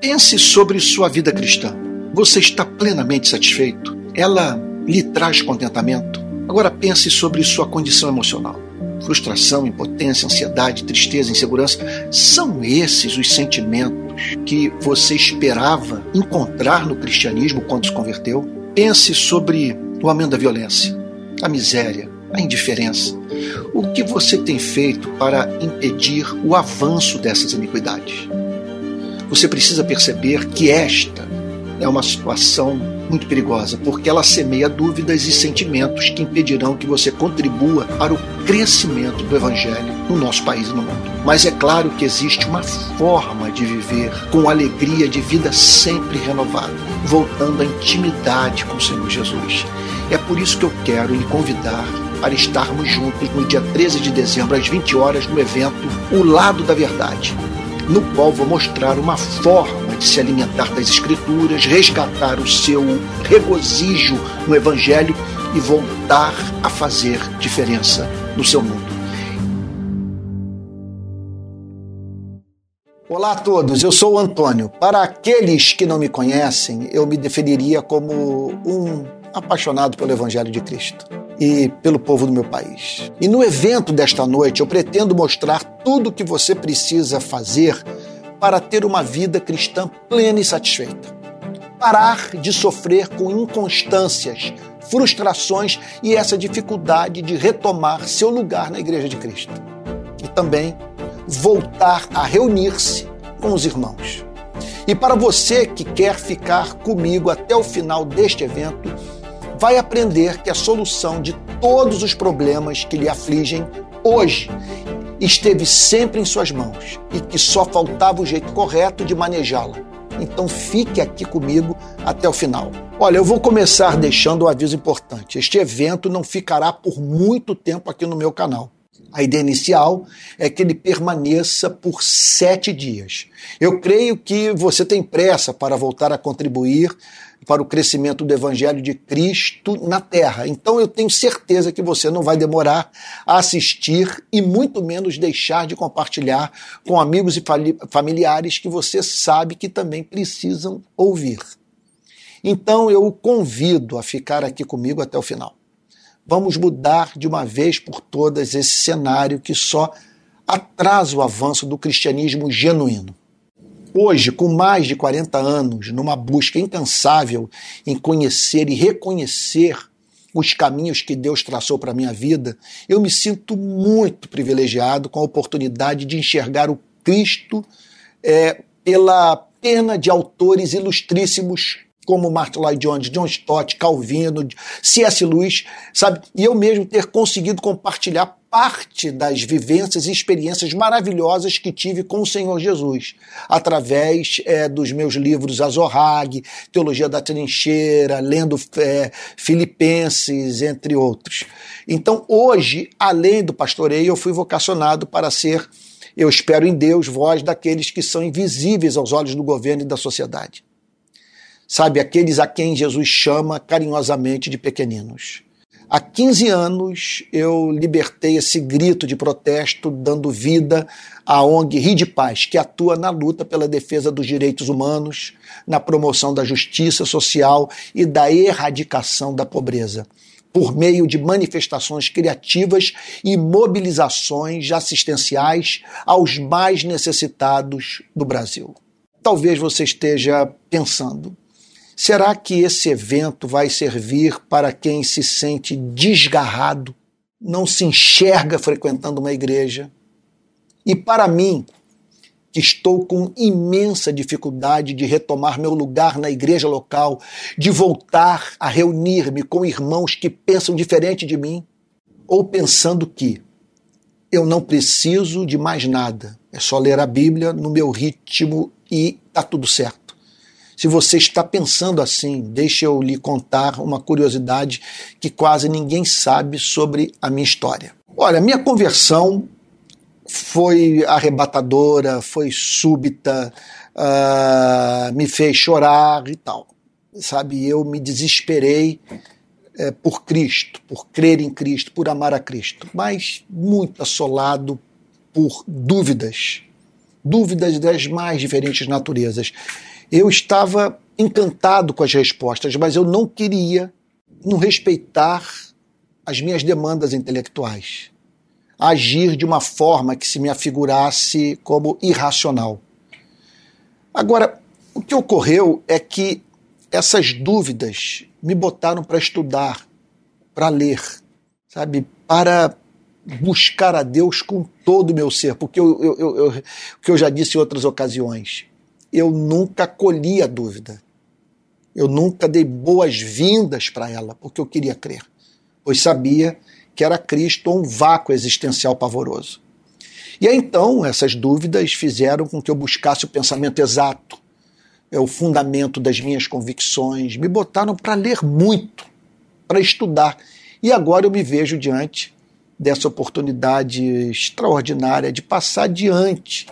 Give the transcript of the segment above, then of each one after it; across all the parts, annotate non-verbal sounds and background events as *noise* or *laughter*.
Pense sobre sua vida cristã. Você está plenamente satisfeito? Ela lhe traz contentamento? Agora pense sobre sua condição emocional. Frustração, impotência, ansiedade, tristeza, insegurança são esses os sentimentos que você esperava encontrar no cristianismo quando se converteu? Pense sobre o aumento da violência, a miséria, a indiferença. O que você tem feito para impedir o avanço dessas iniquidades? Você precisa perceber que esta é uma situação muito perigosa, porque ela semeia dúvidas e sentimentos que impedirão que você contribua para o crescimento do Evangelho no nosso país e no mundo. Mas é claro que existe uma forma de viver com alegria de vida sempre renovada, voltando à intimidade com o Senhor Jesus. É por isso que eu quero lhe convidar para estarmos juntos no dia 13 de dezembro, às 20 horas, no evento O Lado da Verdade, no qual vou mostrar uma forma de se alimentar das Escrituras, resgatar o seu regozijo no Evangelho e voltar a fazer diferença no seu mundo. Olá a todos, eu sou o Antônio. Para aqueles que não me conhecem, eu me definiria como um apaixonado pelo Evangelho de Cristo e pelo povo do meu país. E no evento desta noite eu pretendo mostrar tudo o que você precisa fazer para ter uma vida cristã plena e satisfeita. Parar de sofrer com inconstâncias, frustrações e essa dificuldade de retomar seu lugar na Igreja de Cristo. E também voltar a reunir-se com os irmãos. E para você que quer ficar comigo até o final deste evento, vai aprender que a solução de todos os problemas que lhe afligem hoje esteve sempre em suas mãos e que só faltava o jeito correto de manejá-la. Então fique aqui comigo até o final. Olha, eu vou começar deixando um aviso importante. Este evento não ficará por muito tempo aqui no meu canal. A ideia inicial é que ele permaneça por sete dias. Eu creio que você tem pressa para voltar a contribuir para o crescimento do Evangelho de Cristo na Terra. Então eu tenho certeza que você não vai demorar a assistir e muito menos deixar de compartilhar com amigos e familiares que você sabe que também precisam ouvir. Então eu o convido a ficar aqui comigo até o final. Vamos mudar de uma vez por todas esse cenário que só atrasa o avanço do cristianismo genuíno. Hoje, com mais de 40 anos, numa busca incansável em conhecer e reconhecer os caminhos que Deus traçou para a minha vida, eu me sinto muito privilegiado com a oportunidade de enxergar o Cristo é, pela pena de autores ilustríssimos como Martin Lloyd Jones, John Stott, Calvino, C.S. Lewis, sabe? E eu mesmo ter conseguido compartilhar parte das vivências e experiências maravilhosas que tive com o Senhor Jesus, através é, dos meus livros Azorrag, Teologia da Trincheira, lendo é, Filipenses, entre outros. Então, hoje, além do pastoreio, eu fui vocacionado para ser, eu espero em Deus, voz daqueles que são invisíveis aos olhos do governo e da sociedade sabe, aqueles a quem Jesus chama carinhosamente de pequeninos. Há 15 anos eu libertei esse grito de protesto, dando vida à ONG Rio de Paz, que atua na luta pela defesa dos direitos humanos, na promoção da justiça social e da erradicação da pobreza, por meio de manifestações criativas e mobilizações assistenciais aos mais necessitados do Brasil. Talvez você esteja pensando, Será que esse evento vai servir para quem se sente desgarrado, não se enxerga frequentando uma igreja? E para mim, que estou com imensa dificuldade de retomar meu lugar na igreja local, de voltar a reunir-me com irmãos que pensam diferente de mim, ou pensando que eu não preciso de mais nada, é só ler a Bíblia no meu ritmo e tá tudo certo. Se você está pensando assim, deixe eu lhe contar uma curiosidade que quase ninguém sabe sobre a minha história. Olha, minha conversão foi arrebatadora, foi súbita, uh, me fez chorar e tal. Sabe, eu me desesperei é, por Cristo, por crer em Cristo, por amar a Cristo, mas muito assolado por dúvidas, dúvidas das mais diferentes naturezas. Eu estava encantado com as respostas, mas eu não queria não respeitar as minhas demandas intelectuais, agir de uma forma que se me afigurasse como irracional. Agora, o que ocorreu é que essas dúvidas me botaram para estudar, para ler, sabe, para buscar a Deus com todo o meu ser, porque eu, eu, eu, eu, que eu já disse em outras ocasiões, eu nunca colhi a dúvida, eu nunca dei boas-vindas para ela, porque eu queria crer, pois sabia que era Cristo um vácuo existencial pavoroso. E aí, então, essas dúvidas fizeram com que eu buscasse o pensamento exato, é o fundamento das minhas convicções, me botaram para ler muito, para estudar. E agora eu me vejo diante dessa oportunidade extraordinária de passar adiante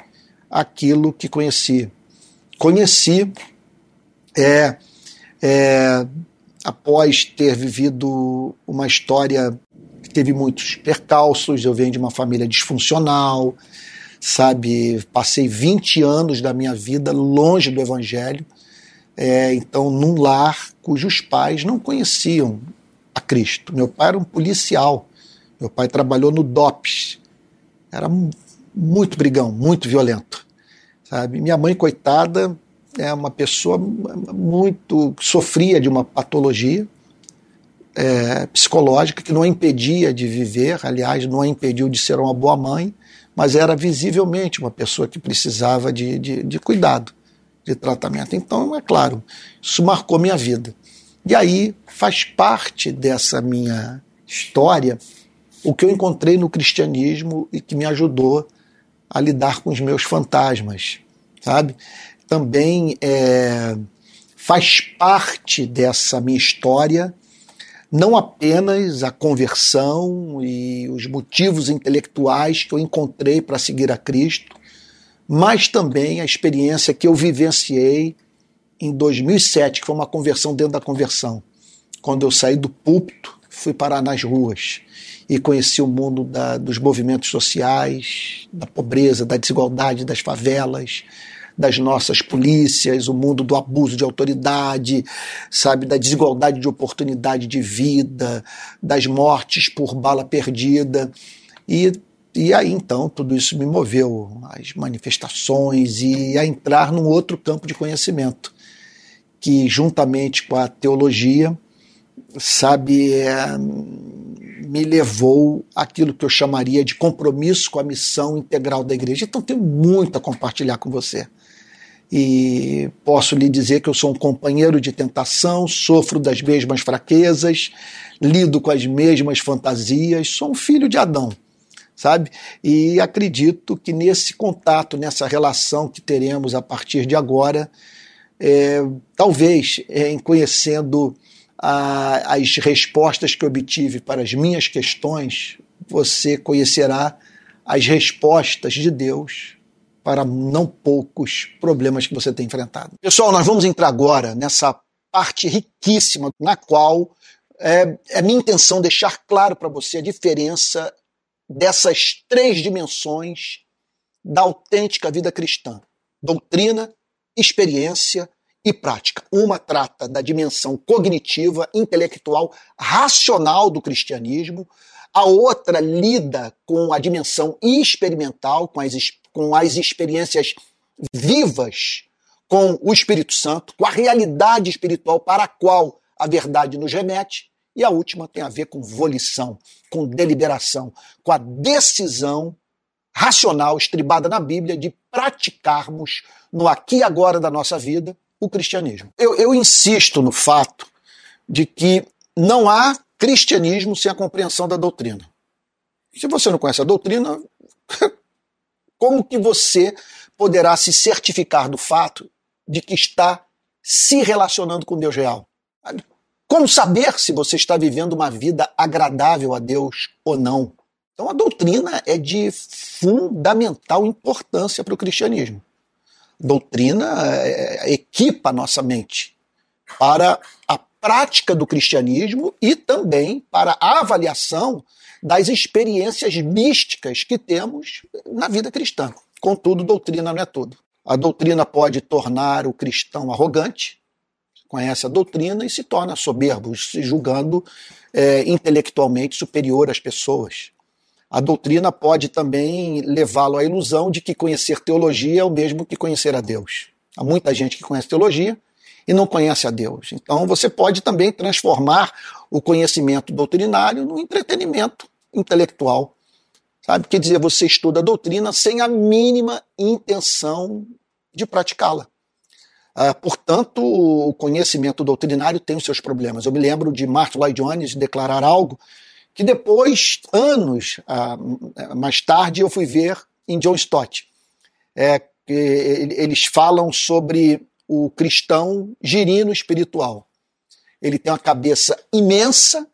aquilo que conheci. Conheci é, é, após ter vivido uma história que teve muitos percalços, eu venho de uma família disfuncional, sabe? Passei 20 anos da minha vida longe do Evangelho, é, então num lar cujos pais não conheciam a Cristo. Meu pai era um policial, meu pai trabalhou no DOPS, era muito brigão, muito violento, sabe? Minha mãe, coitada, é uma pessoa muito sofria de uma patologia é, psicológica que não a impedia de viver, aliás, não a impediu de ser uma boa mãe, mas era visivelmente uma pessoa que precisava de, de, de cuidado, de tratamento. Então, é claro, isso marcou minha vida. E aí faz parte dessa minha história o que eu encontrei no cristianismo e que me ajudou a lidar com os meus fantasmas, sabe? Também é, faz parte dessa minha história não apenas a conversão e os motivos intelectuais que eu encontrei para seguir a Cristo, mas também a experiência que eu vivenciei em 2007, que foi uma conversão dentro da conversão. Quando eu saí do púlpito, fui parar nas ruas e conheci o mundo da, dos movimentos sociais, da pobreza, da desigualdade, das favelas, das nossas polícias, o mundo do abuso de autoridade, sabe, da desigualdade de oportunidade de vida, das mortes por bala perdida. E, e aí então tudo isso me moveu às manifestações e a entrar num outro campo de conhecimento, que juntamente com a teologia, sabe, é, me levou aquilo que eu chamaria de compromisso com a missão integral da igreja. Então tenho muito a compartilhar com você e posso lhe dizer que eu sou um companheiro de tentação, sofro das mesmas fraquezas, lido com as mesmas fantasias, sou um filho de Adão, sabe? E acredito que nesse contato, nessa relação que teremos a partir de agora, é, talvez é, em conhecendo a, as respostas que obtive para as minhas questões, você conhecerá as respostas de Deus para não poucos problemas que você tem enfrentado. Pessoal, nós vamos entrar agora nessa parte riquíssima na qual é, é minha intenção deixar claro para você a diferença dessas três dimensões da autêntica vida cristã: doutrina, experiência e prática. Uma trata da dimensão cognitiva, intelectual, racional do cristianismo, a outra lida com a dimensão experimental, com as com as experiências vivas com o Espírito Santo, com a realidade espiritual para a qual a verdade nos remete. E a última tem a ver com volição, com deliberação, com a decisão racional estribada na Bíblia de praticarmos no aqui e agora da nossa vida o cristianismo. Eu, eu insisto no fato de que não há cristianismo sem a compreensão da doutrina. Se você não conhece a doutrina, *laughs* como que você poderá se certificar do fato de que está se relacionando com Deus real? Como saber se você está vivendo uma vida agradável a Deus ou não? Então a doutrina é de fundamental importância para o cristianismo. Doutrina é, equipa a nossa mente para a prática do cristianismo e também para a avaliação das experiências místicas que temos na vida cristã. Contudo, doutrina não é tudo. A doutrina pode tornar o cristão arrogante, conhece a doutrina e se torna soberbo, se julgando é, intelectualmente superior às pessoas. A doutrina pode também levá-lo à ilusão de que conhecer teologia é o mesmo que conhecer a Deus. Há muita gente que conhece teologia e não conhece a Deus. Então você pode também transformar o conhecimento doutrinário no entretenimento intelectual. Sabe? Quer dizer, você estuda a doutrina sem a mínima intenção de praticá-la. Uh, portanto, o conhecimento doutrinário tem os seus problemas. Eu me lembro de Martin Lloyd Jones declarar algo que depois, anos mais tarde, eu fui ver em John Stott. É, eles falam sobre o cristão girino espiritual. Ele tem uma cabeça imensa,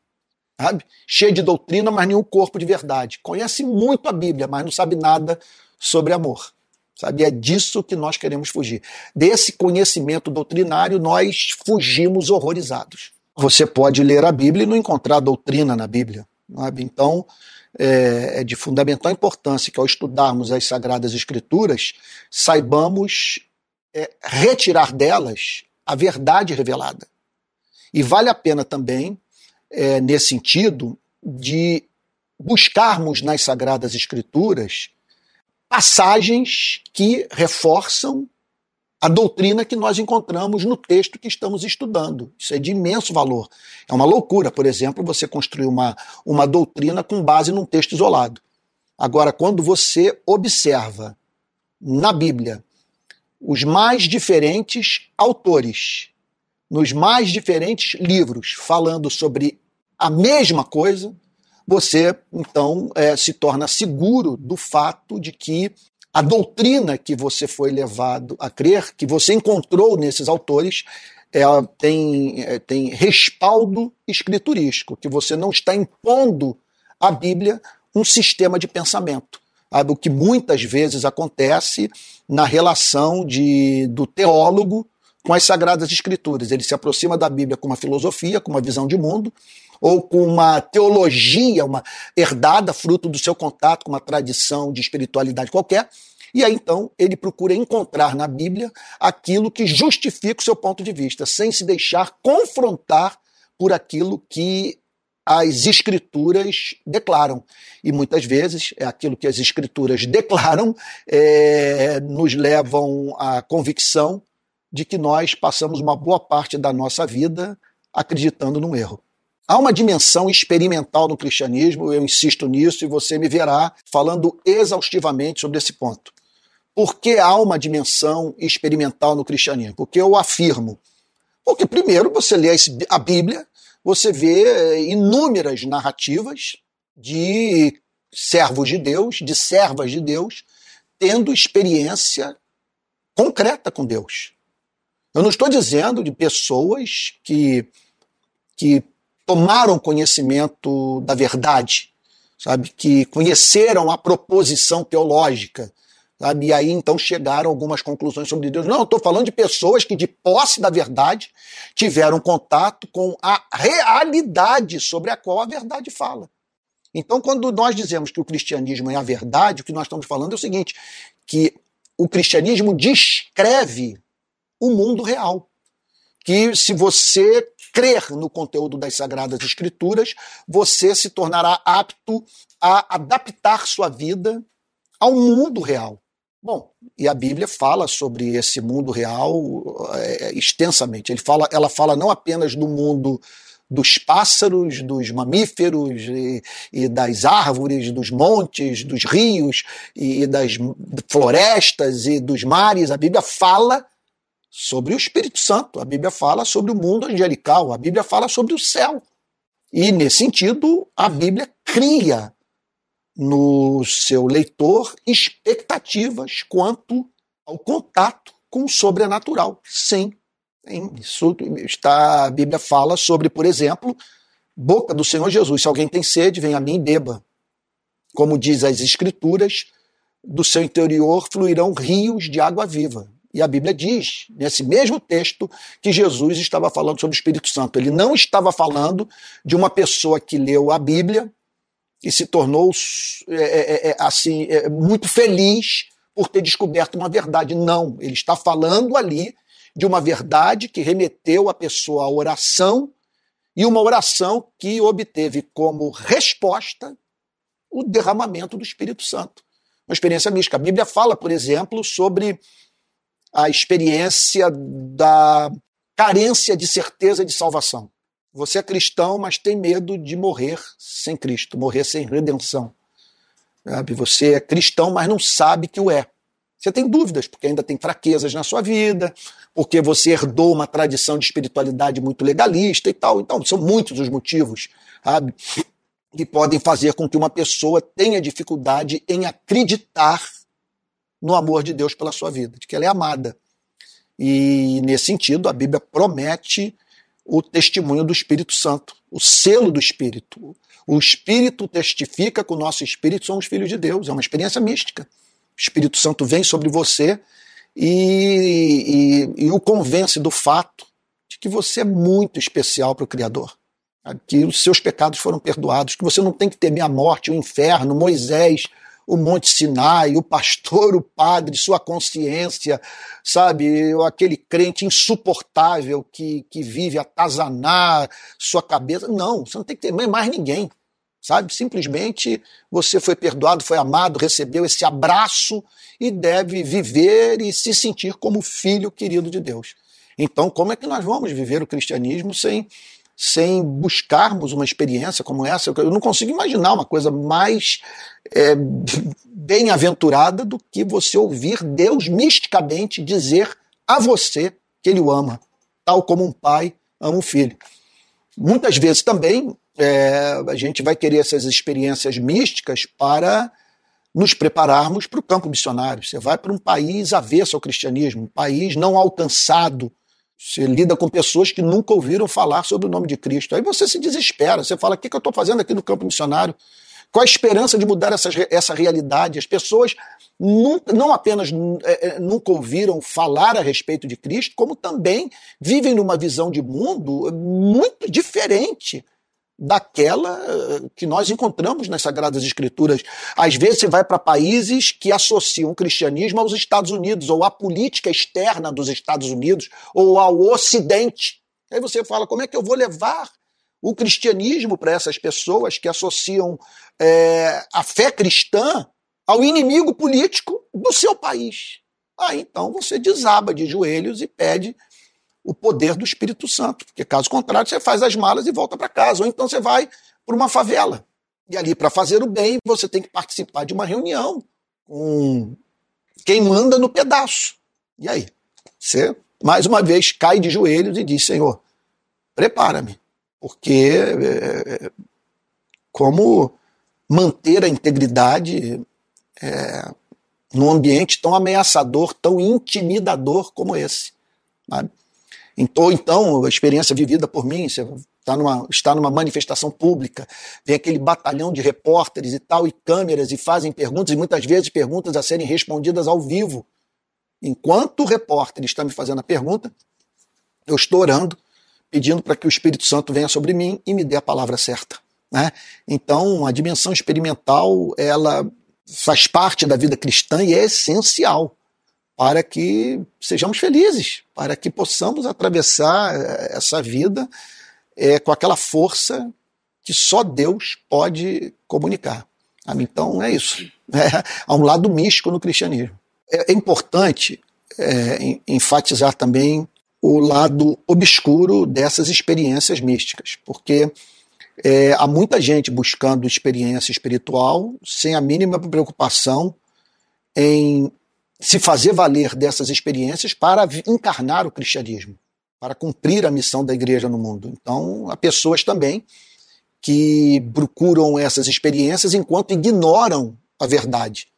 sabe? cheia de doutrina, mas nenhum corpo de verdade. Conhece muito a Bíblia, mas não sabe nada sobre amor. Sabe? É disso que nós queremos fugir. Desse conhecimento doutrinário, nós fugimos horrorizados. Você pode ler a Bíblia e não encontrar doutrina na Bíblia. Sabe? Então, é, é de fundamental importância que ao estudarmos as Sagradas Escrituras, saibamos é, retirar delas a verdade revelada. E vale a pena também, é, nesse sentido, de buscarmos nas Sagradas Escrituras passagens que reforçam a doutrina que nós encontramos no texto que estamos estudando. Isso é de imenso valor. É uma loucura, por exemplo, você construir uma, uma doutrina com base num texto isolado. Agora, quando você observa na Bíblia os mais diferentes autores, nos mais diferentes livros, falando sobre a mesma coisa, você então é, se torna seguro do fato de que a doutrina que você foi levado a crer, que você encontrou nesses autores, ela tem, é, tem respaldo escriturístico, que você não está impondo à Bíblia um sistema de pensamento. Sabe? O que muitas vezes acontece na relação de, do teólogo com as Sagradas Escrituras. Ele se aproxima da Bíblia com uma filosofia, com uma visão de mundo, ou com uma teologia, uma herdada, fruto do seu contato com uma tradição de espiritualidade qualquer. E aí então ele procura encontrar na Bíblia aquilo que justifica o seu ponto de vista, sem se deixar confrontar por aquilo que as escrituras declaram. E muitas vezes é aquilo que as escrituras *laughs* declaram é, nos levam à convicção de que nós passamos uma boa parte da nossa vida acreditando num erro. Há uma dimensão experimental no cristianismo, eu insisto nisso e você me verá falando exaustivamente sobre esse ponto. Por que há uma dimensão experimental no cristianismo? Porque eu afirmo. Porque, primeiro, você lê a Bíblia, você vê eh, inúmeras narrativas de servos de Deus, de servas de Deus, tendo experiência concreta com Deus. Eu não estou dizendo de pessoas que, que tomaram conhecimento da verdade, sabe? Que conheceram a proposição teológica, sabe? E aí então chegaram algumas conclusões sobre Deus. Não, estou falando de pessoas que, de posse da verdade, tiveram contato com a realidade sobre a qual a verdade fala. Então, quando nós dizemos que o cristianismo é a verdade, o que nós estamos falando é o seguinte: que o cristianismo descreve o mundo real. Que se você crer no conteúdo das Sagradas Escrituras, você se tornará apto a adaptar sua vida ao mundo real. Bom, e a Bíblia fala sobre esse mundo real é, extensamente. Ele fala, ela fala não apenas do mundo dos pássaros, dos mamíferos e, e, das árvores, dos montes, dos rios e das florestas e dos mares. A Bíblia fala sobre o Espírito Santo. A Bíblia fala sobre o mundo angelical, a Bíblia fala sobre o céu. E, nesse sentido, a Bíblia cria no seu leitor expectativas quanto ao contato com o sobrenatural. Sim, isso está, a Bíblia fala sobre, por exemplo, boca do Senhor Jesus. Se alguém tem sede, venha a mim e beba. Como diz as Escrituras, do seu interior fluirão rios de água viva. E a Bíblia diz, nesse mesmo texto, que Jesus estava falando sobre o Espírito Santo. Ele não estava falando de uma pessoa que leu a Bíblia e se tornou é, é, é, é assim é, muito feliz por ter descoberto uma verdade. Não, ele está falando ali de uma verdade que remeteu a pessoa à oração e uma oração que obteve como resposta o derramamento do Espírito Santo. Uma experiência mística. A Bíblia fala, por exemplo, sobre a experiência da carência de certeza de salvação. Você é cristão, mas tem medo de morrer sem Cristo, morrer sem redenção. Sabe? Você é cristão, mas não sabe que o é. Você tem dúvidas, porque ainda tem fraquezas na sua vida, porque você herdou uma tradição de espiritualidade muito legalista e tal. Então, são muitos os motivos, sabe? Que podem fazer com que uma pessoa tenha dificuldade em acreditar no amor de Deus pela sua vida, de que ela é amada. E nesse sentido, a Bíblia promete o testemunho do Espírito Santo, o selo do Espírito. O Espírito testifica que o nosso espírito somos filhos de Deus, é uma experiência mística. O Espírito Santo vem sobre você e, e, e o convence do fato de que você é muito especial para o Criador. Que os seus pecados foram perdoados, que você não tem que temer a morte, o inferno, Moisés, o Monte Sinai, o pastor, o padre, sua consciência, sabe? Aquele crente insuportável que, que vive atazanar sua cabeça. Não, você não tem que temer mais ninguém sabe? Simplesmente você foi perdoado, foi amado, recebeu esse abraço e deve viver e se sentir como filho querido de Deus. Então, como é que nós vamos viver o cristianismo sem, sem buscarmos uma experiência como essa? Eu não consigo imaginar uma coisa mais é, *laughs* bem-aventurada do que você ouvir Deus misticamente dizer a você que ele o ama, tal como um pai ama um filho. Muitas vezes também é, a gente vai querer essas experiências místicas para nos prepararmos para o campo missionário. Você vai para um país avesso ao cristianismo, um país não alcançado. Você lida com pessoas que nunca ouviram falar sobre o nome de Cristo. Aí você se desespera, você fala: o que, que eu estou fazendo aqui no campo missionário? Qual a esperança de mudar essa, essa realidade? As pessoas nunca, não apenas é, é, nunca ouviram falar a respeito de Cristo, como também vivem numa visão de mundo muito diferente daquela eh, que nós encontramos nas Sagradas Escrituras. Às vezes você vai para países que associam o cristianismo aos Estados Unidos, ou à política externa dos Estados Unidos, ou ao Ocidente. Aí você fala, como é que eu vou levar o cristianismo para essas pessoas que associam é, a fé cristã ao inimigo político do seu país? Aí então você desaba de joelhos e pede o poder do Espírito Santo, porque caso contrário você faz as malas e volta para casa, ou então você vai para uma favela. E ali, para fazer o bem, você tem que participar de uma reunião com quem manda no pedaço. E aí? Você, mais uma vez, cai de joelhos e diz: Senhor, prepara-me, porque é, como manter a integridade é, num ambiente tão ameaçador, tão intimidador como esse? Sabe? Ou então, a experiência vivida por mim, você está numa, está numa manifestação pública, vem aquele batalhão de repórteres e tal, e câmeras, e fazem perguntas, e muitas vezes perguntas a serem respondidas ao vivo. Enquanto o repórter está me fazendo a pergunta, eu estou orando, pedindo para que o Espírito Santo venha sobre mim e me dê a palavra certa. Né? Então, a dimensão experimental, ela faz parte da vida cristã e é essencial para que sejamos felizes, para que possamos atravessar eh, essa vida é, com aquela força que só Deus pode comunicar. Então é isso. *laughs* É, há um lado místico no cristianismo. É, é importante é, enfatizar também o lado obscuro dessas experiências místicas, porque é, há muita gente buscando experiência espiritual sem a mínima preocupação em se fazer valer dessas experiências para encarnar o cristianismo, para cumprir a missão da igreja no mundo. Então, há pessoas também que procuram essas experiências enquanto ignoram a verdade.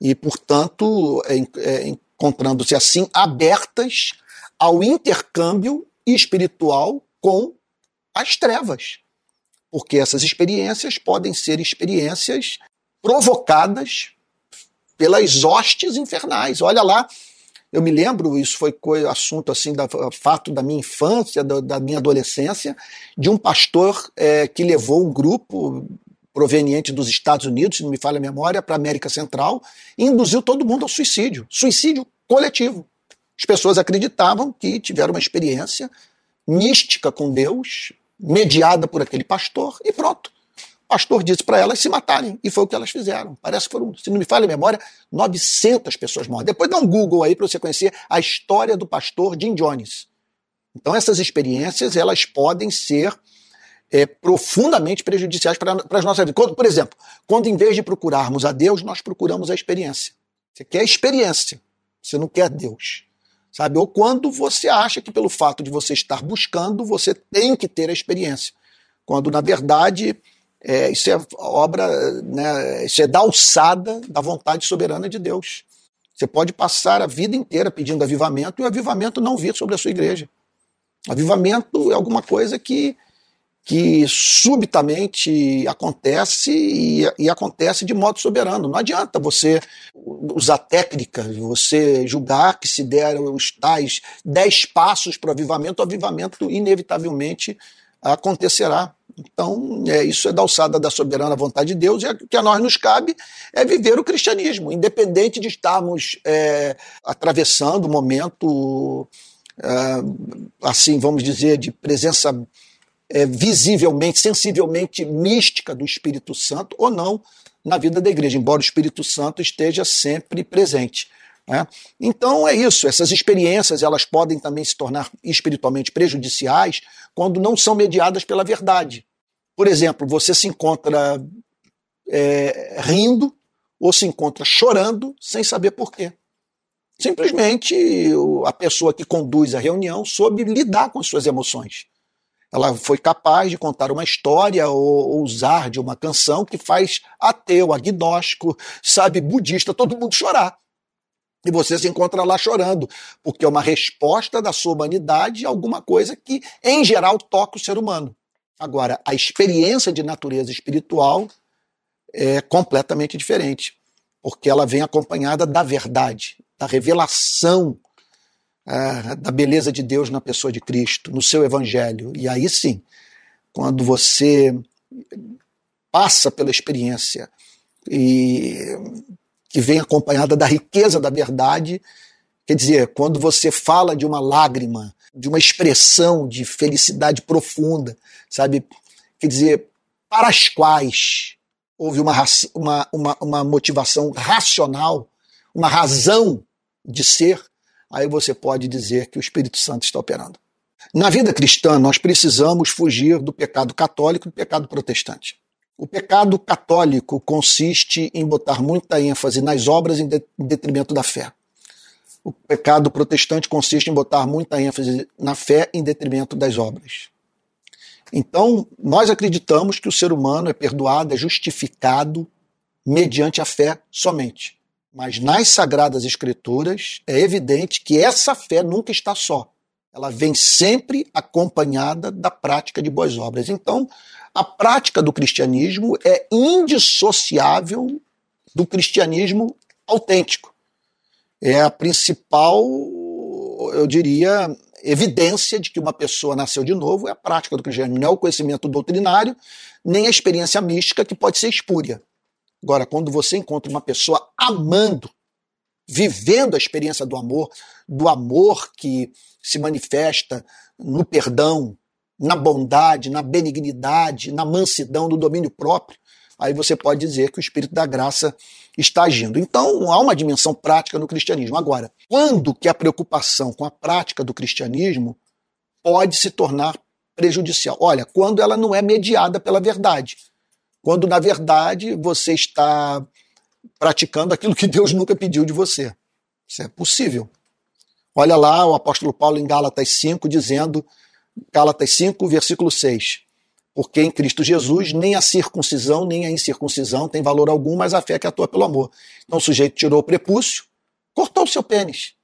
E, portanto, é, é, encontrando-se assim abertas ao intercâmbio espiritual com as trevas. Porque essas experiências podem ser experiências provocadas pelas hostes infernais. Olha lá, eu me lembro, isso foi assunto assim, da, fato da minha infância, da, da minha adolescência, de um pastor é, que levou um grupo proveniente dos Estados Unidos, se não me falha a memória, para a América Central, e induziu todo mundo ao suicídio. Suicídio coletivo. As pessoas acreditavam que tiveram uma experiência mística com Deus, mediada por aquele pastor, e pronto. Pastor disse para elas se matarem, e foi o que elas fizeram. Parece que foram, se não me falha a memória, 900 pessoas mortas. Depois dá um Google aí para você conhecer a história do pastor Jim Jones. Então essas experiências, elas podem ser é, profundamente prejudiciais para, as nossas vidas. por exemplo, quando em vez de procurarmos a Deus, nós procuramos a experiência. Você quer experiência, você não quer Deus. Sabe? Ou quando você acha que pelo fato de você estar buscando, você tem que ter a experiência. Quando, na verdade, é, isso é obra, né, isso é da alçada da vontade soberana de Deus. Você pode passar a vida inteira pedindo avivamento e o avivamento não vir sobre a sua igreja. Avivamento é alguma coisa que que subitamente acontece e, e, acontece de modo soberano. Não adianta você usar técnicas, você julgar que se deram os tais dez passos para o avivamento, o avivamento inevitavelmente acontecerá. Então, é, isso é da alçada da soberana vontade de Deus, e o que a nós nos cabe é viver o cristianismo, independente de estarmos é, atravessando um momento, é, assim, vamos dizer, de presença é, visivelmente, sensivelmente mística do Espírito Santo ou não na vida da igreja, embora o Espírito Santo esteja sempre presente. Né? Então é isso, essas experiências elas podem também se tornar espiritualmente prejudiciais quando não são mediadas pela verdade. Por exemplo, você se encontra é, rindo ou se encontra chorando sem saber por quê. Simplesmente a pessoa que conduz a reunião soube lidar com as suas emoções. Ela foi capaz de contar uma história ou, usar de uma canção que faz ateu, agnóstico, sabe, budista, todo mundo chorar. E você se encontra lá chorando, porque é uma resposta da sua humanidade a alguma coisa que, em geral, toca o ser humano. Agora, a experiência de natureza espiritual é completamente diferente, porque ela vem acompanhada da verdade, da revelação é, da beleza de Deus na pessoa de Cristo, no seu evangelho. E aí sim, quando você passa pela experiência e que vem acompanhada da riqueza da verdade, quer dizer, quando você fala de uma lágrima, de uma expressão de felicidade profunda, sabe? Quer dizer, para as quais houve uma, uma, uma, uma motivação racional, uma razão de ser, aí você pode dizer que o Espírito Santo está operando. Na vida cristã, nós precisamos fugir do pecado católico e do pecado protestante. O pecado católico consiste em botar muita ênfase nas obras em detrimento da fé. O pecado protestante consiste em botar muita ênfase na fé em detrimento das obras. Então, nós acreditamos que o ser humano é perdoado, é justificado mediante a fé somente. Mas nas Sagradas Escrituras é evidente que essa fé nunca está só. Ela vem sempre acompanhada da prática de boas obras. Então, a prática do cristianismo é indissociável do cristianismo autêntico. É a principal, eu diria, evidência de que uma pessoa nasceu de novo é a prática do cristianismo, não é o conhecimento doutrinário, nem a experiência mística que pode ser espúria. Agora, quando você encontra uma pessoa amando, vivendo a experiência do amor, do amor que se manifesta no perdão, na bondade, na benignidade, na mansidão, no domínio próprio, aí você pode dizer que o Espírito da Graça está agindo. Então, há uma dimensão prática no cristianismo. Agora, quando que a preocupação com a prática do cristianismo pode se tornar prejudicial? Olha, quando ela não é mediada pela verdade quando na verdade você está praticando aquilo que Deus nunca pediu de você. Isso é possível. Olha lá o apóstolo Paulo em Gálatas 5 dizendo, Gálatas 5, versículo 6. Porque em Cristo Jesus nem a circuncisão nem a incircuncisão tem valor algum, mas a fé que atua pelo amor. Então o sujeito tirou o prepúcio, cortou o seu pênis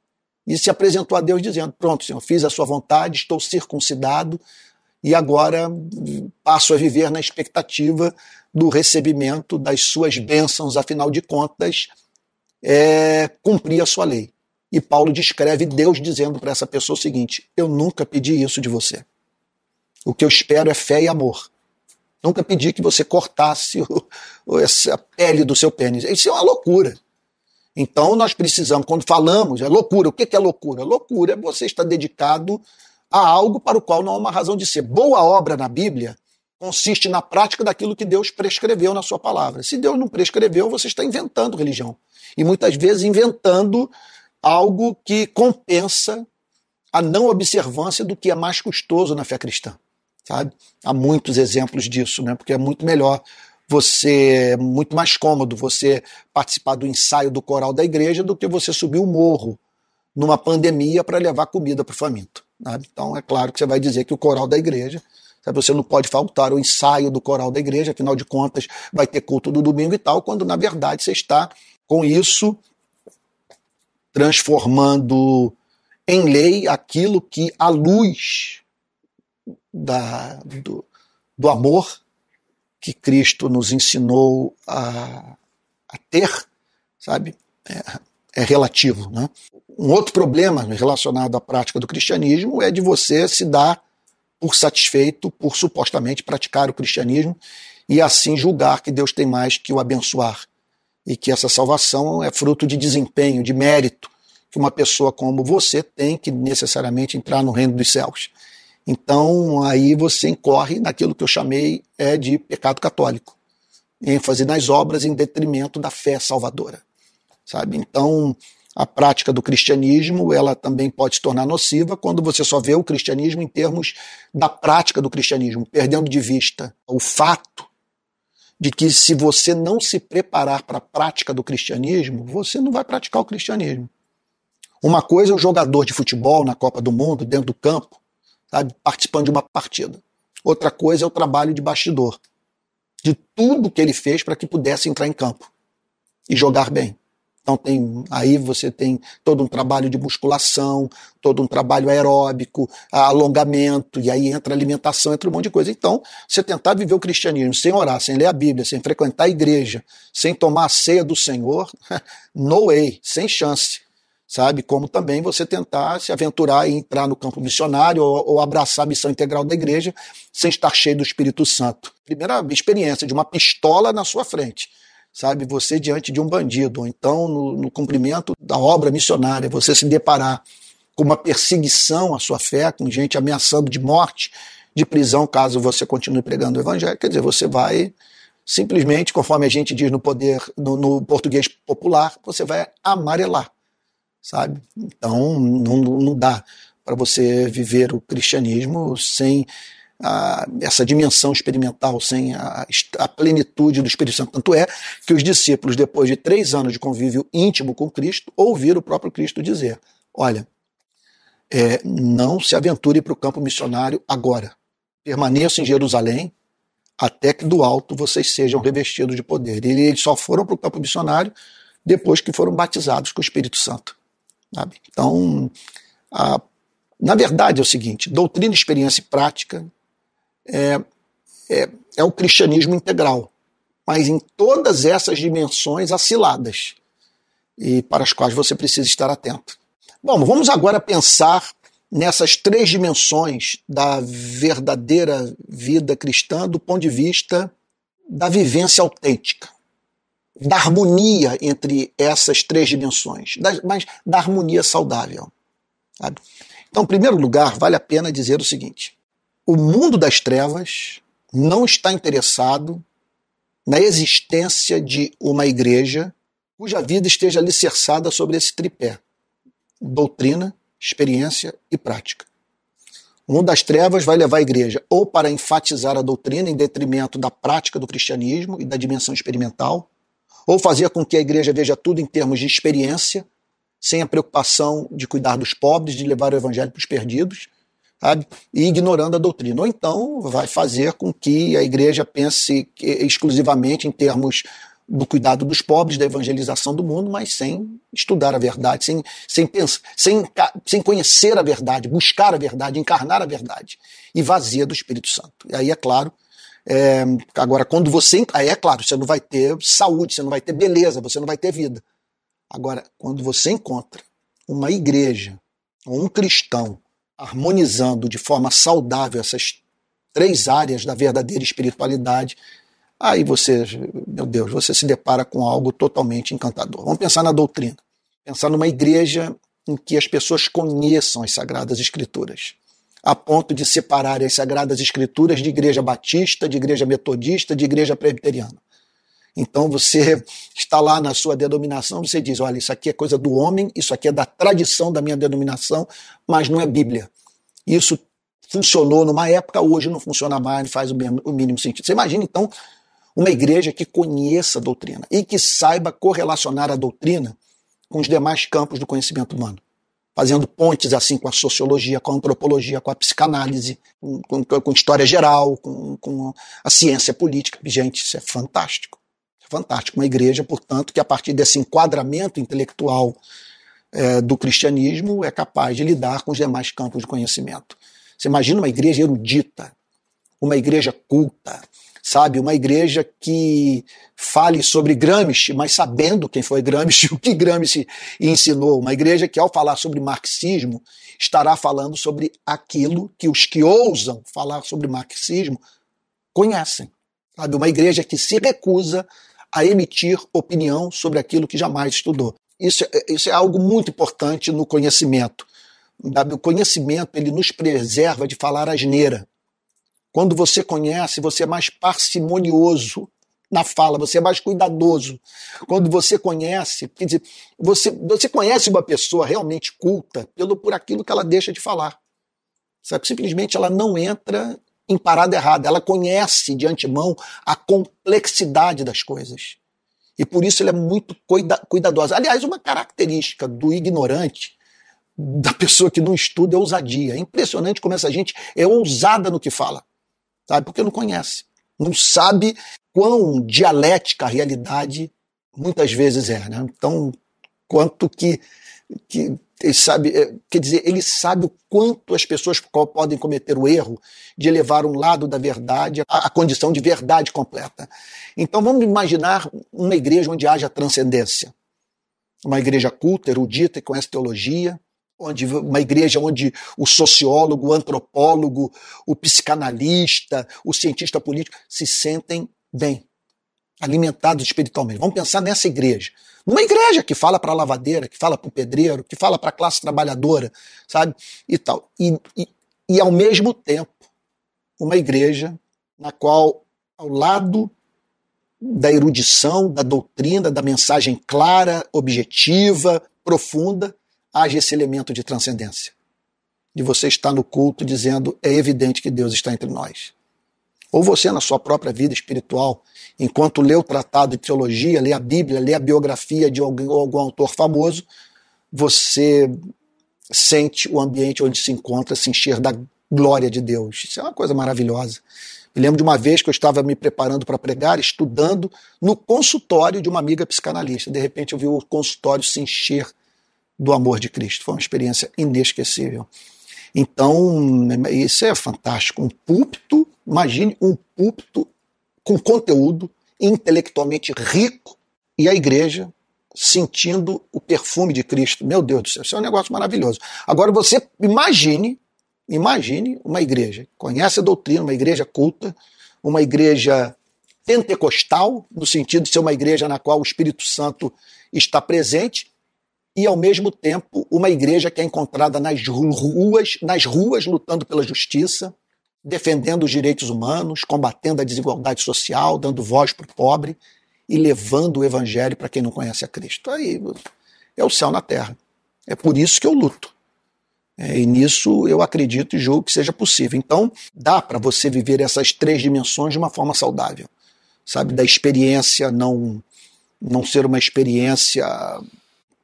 e se apresentou a Deus dizendo: Pronto, Senhor, fiz a sua vontade, estou circuncidado e agora passo a viver na expectativa do recebimento das suas bênçãos, afinal de contas, é cumprir a sua lei. E Paulo descreve Deus dizendo para essa pessoa o seguinte: Eu nunca pedi isso de você. O que eu espero é fé e amor. Nunca pedi que você cortasse *laughs* o, essa pele do seu pênis. Isso é uma loucura. Então nós precisamos, quando falamos, é loucura. O que é loucura? Loucura é você estar dedicado a algo para o qual não há uma razão de ser. Boa obra na Bíblia consiste na prática daquilo que Deus prescreveu na sua palavra. Se Deus não prescreveu, você está inventando religião. E muitas vezes inventando algo que compensa a não observância do que é mais custoso na fé cristã. Sabe? Há muitos exemplos disso, né? porque é muito melhor você é muito mais cômodo você participar do ensaio do coral da igreja do que você subir o morro numa pandemia para levar comida para o faminto. Sabe? Então é claro que você vai dizer que o coral da igreja, sabe? você não pode faltar o ensaio do coral da igreja, afinal de contas vai ter culto do domingo e tal, quando na verdade você está com isso transformando em lei aquilo que a luz da, do, do amor que Cristo nos ensinou a, a ter, sabe, é, é relativo. Né? Um outro problema relacionado à prática do cristianismo é de você se dar por satisfeito por supostamente praticar o cristianismo e assim julgar que Deus tem mais que o abençoar e que essa salvação é fruto de desempenho, de mérito que uma pessoa como você tem que necessariamente entrar no reino dos céus. Então, aí você incorre naquilo que eu chamei é, de pecado católico. ênfase nas obras em detrimento da fé salvadora. Sabe? Então, a prática do cristianismo, ela também pode se tornar nociva quando você só vê o cristianismo em termos da prática do cristianismo, perdendo de vista o fato de que se você não se preparar para a prática do cristianismo, você não vai praticar o cristianismo. Uma coisa é o jogador de futebol na Copa do Mundo, dentro do campo, sabe, participando de uma partida. Outra coisa é o trabalho de bastidor, de tudo que ele fez para que pudesse entrar em campo e jogar bem. Então tem aí você tem todo um trabalho de musculação, todo um trabalho aeróbico, alongamento, e aí entra alimentação, entra um monte de coisa. Então, você tentar viver o cristianismo sem orar, sem ler a Bíblia, sem frequentar a igreja, sem tomar a ceia do Senhor, *laughs* no way, sem chance sabe? Como também você tentar se aventurar e entrar no campo missionário ou, ou, abraçar a missão integral da igreja sem estar cheio do Espírito Santo. Primeira experiência de uma pistola na sua frente, sabe? Você diante de um bandido, ou então no, no cumprimento da obra missionária, você se deparar com uma perseguição à sua fé, com gente ameaçando de morte, de prisão, caso você continue pregando o evangelho, quer dizer, você vai simplesmente, conforme a gente diz no poder, no, no português popular, você vai amarelar sabe? Então não, não dá para você viver o cristianismo sem a, essa dimensão experimental, sem a, a, plenitude do Espírito Santo. Tanto é que os discípulos, depois de três anos de convívio íntimo com Cristo, ouviram o próprio Cristo dizer: Olha, é, não se aventure para o campo missionário agora. Permaneça em Jerusalém até que do alto vocês sejam revestidos de poder. E eles só foram para o campo missionário depois que foram batizados com o Espírito Santo. Sabe? Então, a, na verdade é o seguinte: doutrina, experiência e prática é, é, é o cristianismo integral, mas em todas essas dimensões aciladas e para as quais você precisa estar atento. Bom, vamos agora pensar nessas três dimensões da verdadeira vida cristã do ponto de vista da vivência autêntica da harmonia entre essas três dimensões, mas da harmonia saudável. Sabe? Então, em primeiro lugar, vale a pena dizer o seguinte: o mundo das trevas não está interessado na existência de uma igreja cuja vida esteja alicerçada sobre esse tripé: doutrina, experiência e prática. O mundo das trevas vai levar a igreja ou para enfatizar a doutrina em detrimento da prática do cristianismo e da dimensão experimental, ou fazer com que a igreja veja tudo em termos de experiência, sem a preocupação de cuidar dos pobres, de levar o evangelho para os perdidos, sabe? e ignorando a doutrina. Ou então vai fazer com que a igreja pense exclusivamente em termos do cuidado dos pobres, da evangelização do mundo, mas sem estudar a verdade, sem, sem, pensar, sem, sem conhecer a verdade, buscar a verdade, encarnar a verdade, e vazia do Espírito Santo. E aí, é claro, é, agora, quando você. Aí é claro, você não vai ter saúde, você não vai ter beleza, você não vai ter vida. Agora, quando você encontra uma igreja ou um cristão harmonizando de forma saudável essas três áreas da verdadeira espiritualidade, aí você, meu Deus, você se depara com algo totalmente encantador. Vamos pensar na doutrina. Pensar numa igreja em que as pessoas conheçam as Sagradas Escrituras, a ponto de separar as Sagradas Escrituras de igreja batista, de igreja metodista, de igreja presbiteriana. Então você está lá na sua denominação, você diz: olha, isso aqui é coisa do homem, isso aqui é da tradição da minha denominação, mas não é Bíblia. Isso funcionou numa época, hoje não funciona mais, não faz o, mesmo, o mínimo sentido. Você imagina, então, uma igreja que conheça a doutrina e que saiba correlacionar a doutrina com os demais campos do conhecimento humano. Fazendo pontes assim com a sociologia, com a antropologia, com a psicanálise, com, com, com história geral, com, com a ciência política. Gente, isso é fantástico. É fantástico. Uma igreja, portanto, que a partir desse enquadramento intelectual é, do cristianismo é capaz de lidar com os demais campos de conhecimento. Você imagina uma igreja erudita, uma igreja culta, sabe? Uma igreja que fale sobre Gramsci, mas sabendo quem foi Gramsci, *laughs* o que Gramsci ensinou. Uma igreja que, ao falar sobre marxismo, estará falando sobre aquilo que os que ousam falar sobre marxismo conhecem. Sabe? Uma igreja que se recusa a emitir opinião sobre aquilo que jamais estudou. Isso, é, isso é algo muito importante no conhecimento. O conhecimento ele nos preserva de falar asneira. Quando você conhece, você é mais parcimonioso na fala, você é mais cuidadoso. Quando você conhece, quer dizer, você, você conhece uma pessoa realmente culta pelo por aquilo que ela deixa de falar. Sabe? Simplesmente ela não entra em parada errada, ela conhece de antemão a complexidade das coisas. E por isso ela é muito cuida, cuidadosa. Aliás, uma característica do ignorante, da pessoa que não estuda, é ousadia. É impressionante como essa gente é ousada no que fala sabe? Porque não conhece. Não sabe quão dialética a realidade muitas vezes é. Né? Então, quanto que, que ele sabe, é, quer dizer, ele sabe o quanto as pessoas podem cometer o erro de elevar um lado da verdade à condição de verdade completa. Então vamos imaginar uma igreja onde haja transcendência. Uma igreja culta, erudita, que conhece teologia, onde uma igreja onde o sociólogo, o antropólogo, o psicanalista, o cientista político se sentem bem, alimentados espiritualmente. Vamos pensar nessa igreja. Numa igreja que fala para a lavadeira, que fala para o pedreiro, que fala para a classe trabalhadora, sabe? E tal. E, e, e ao mesmo tempo, uma igreja na qual, ao lado da erudição, da doutrina, da mensagem clara, objetiva, profunda, haja esse elemento de transcendência. De você estar no culto dizendo é evidente que Deus está entre nós. Ou você, na sua própria vida espiritual, enquanto lê o tratado de teologia, lê a Bíblia, lê a biografia de algum, algum autor famoso, você sente o ambiente onde se encontra se encher da glória de Deus. Isso é uma coisa maravilhosa. Me lembro de uma vez que eu estava me preparando para pregar, estudando no consultório de uma amiga psicanalista. De repente eu vi o consultório se encher do amor de Cristo. Foi uma experiência inesquecível. Então, isso é fantástico. Um púlpito, imagine um púlpito com conteúdo intelectualmente rico e a igreja sentindo o perfume de Cristo. Meu Deus do céu, isso é um negócio maravilhoso. Agora você imagine, imagine uma igreja, conhece a doutrina, uma igreja culta, uma igreja pentecostal, no sentido de ser uma igreja na qual o Espírito Santo está presente, e ao mesmo tempo uma igreja que é encontrada nas ruas, nas ruas lutando pela justiça, defendendo os direitos humanos, combatendo a desigualdade social, dando voz para o pobre e levando o evangelho para quem não conhece a Cristo. Aí é o céu na terra. É por isso que eu luto. É, e nisso eu acredito e julgo que seja possível. Então, dá para você viver essas três dimensões de uma forma saudável. Sabe, da experiência não não ser uma experiência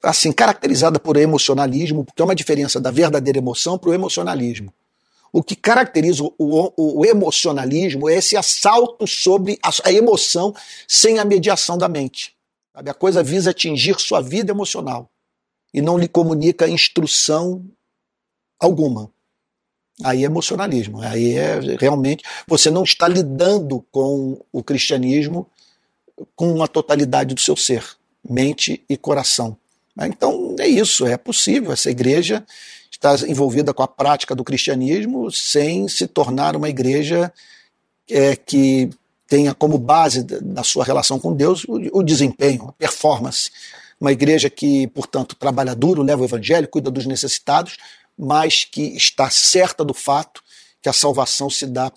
assim caracterizada por emocionalismo, porque é uma diferença da verdadeira emoção para o emocionalismo. O que caracteriza o, o, o, emocionalismo é esse assalto sobre a, a emoção sem a mediação da mente. Sabe? A coisa visa atingir sua vida emocional e não lhe comunica instrução alguma. Aí é emocionalismo. Aí é realmente você não está lidando com o cristianismo com a totalidade do seu ser, mente e coração. Então é isso, é possível. Essa igreja está envolvida com a prática do cristianismo sem se tornar uma igreja é, que tenha como base da sua relação com Deus o, o desempenho, a performance. Uma igreja que, portanto, trabalha duro, leva o evangelho, cuida dos necessitados, mas que está certa do fato que a salvação se dá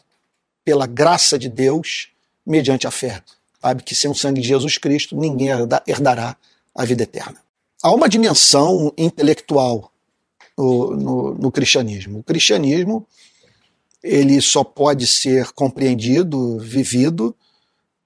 pela graça de Deus mediante a fé. Sabe que sem o sangue de Jesus Cristo ninguém herdará a vida eterna. Há uma dimensão intelectual no, no, no cristianismo. O cristianismo ele só pode ser compreendido, vivido,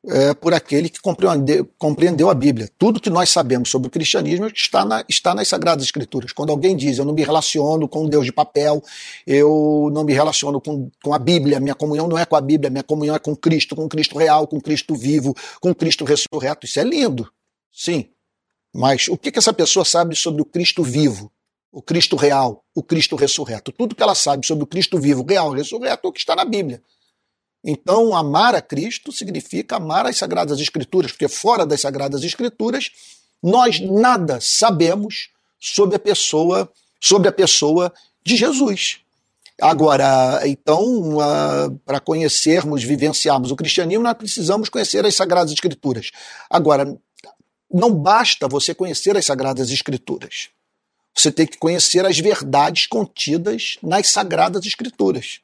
é, por aquele que compreendeu, compreendeu, a Bíblia. Tudo que nós sabemos sobre o cristianismo está, na, está nas Sagradas Escrituras. Quando alguém diz eu não me relaciono com Deus de papel, eu não me relaciono com, com a Bíblia, minha comunhão não é com a Bíblia, minha comunhão é com Cristo, com Cristo real, com Cristo vivo, com Cristo ressurreto. Isso é lindo, sim. Mas o que, que essa pessoa sabe sobre o Cristo vivo? o Cristo real, o Cristo ressurreto. Tudo que ela sabe sobre o Cristo vivo, real, ressurreto, é o que está na Bíblia. Então, amar a Cristo significa amar as Sagradas Escrituras, porque fora das Sagradas Escrituras, nós nada sabemos sobre a pessoa, sobre a pessoa de Jesus. Agora, então, para conhecermos, vivenciarmos o cristianismo, nós precisamos conhecer as Sagradas Escrituras. Agora, não basta você conhecer as Sagradas Escrituras. Você tem que conhecer as verdades contidas nas Sagradas Escrituras.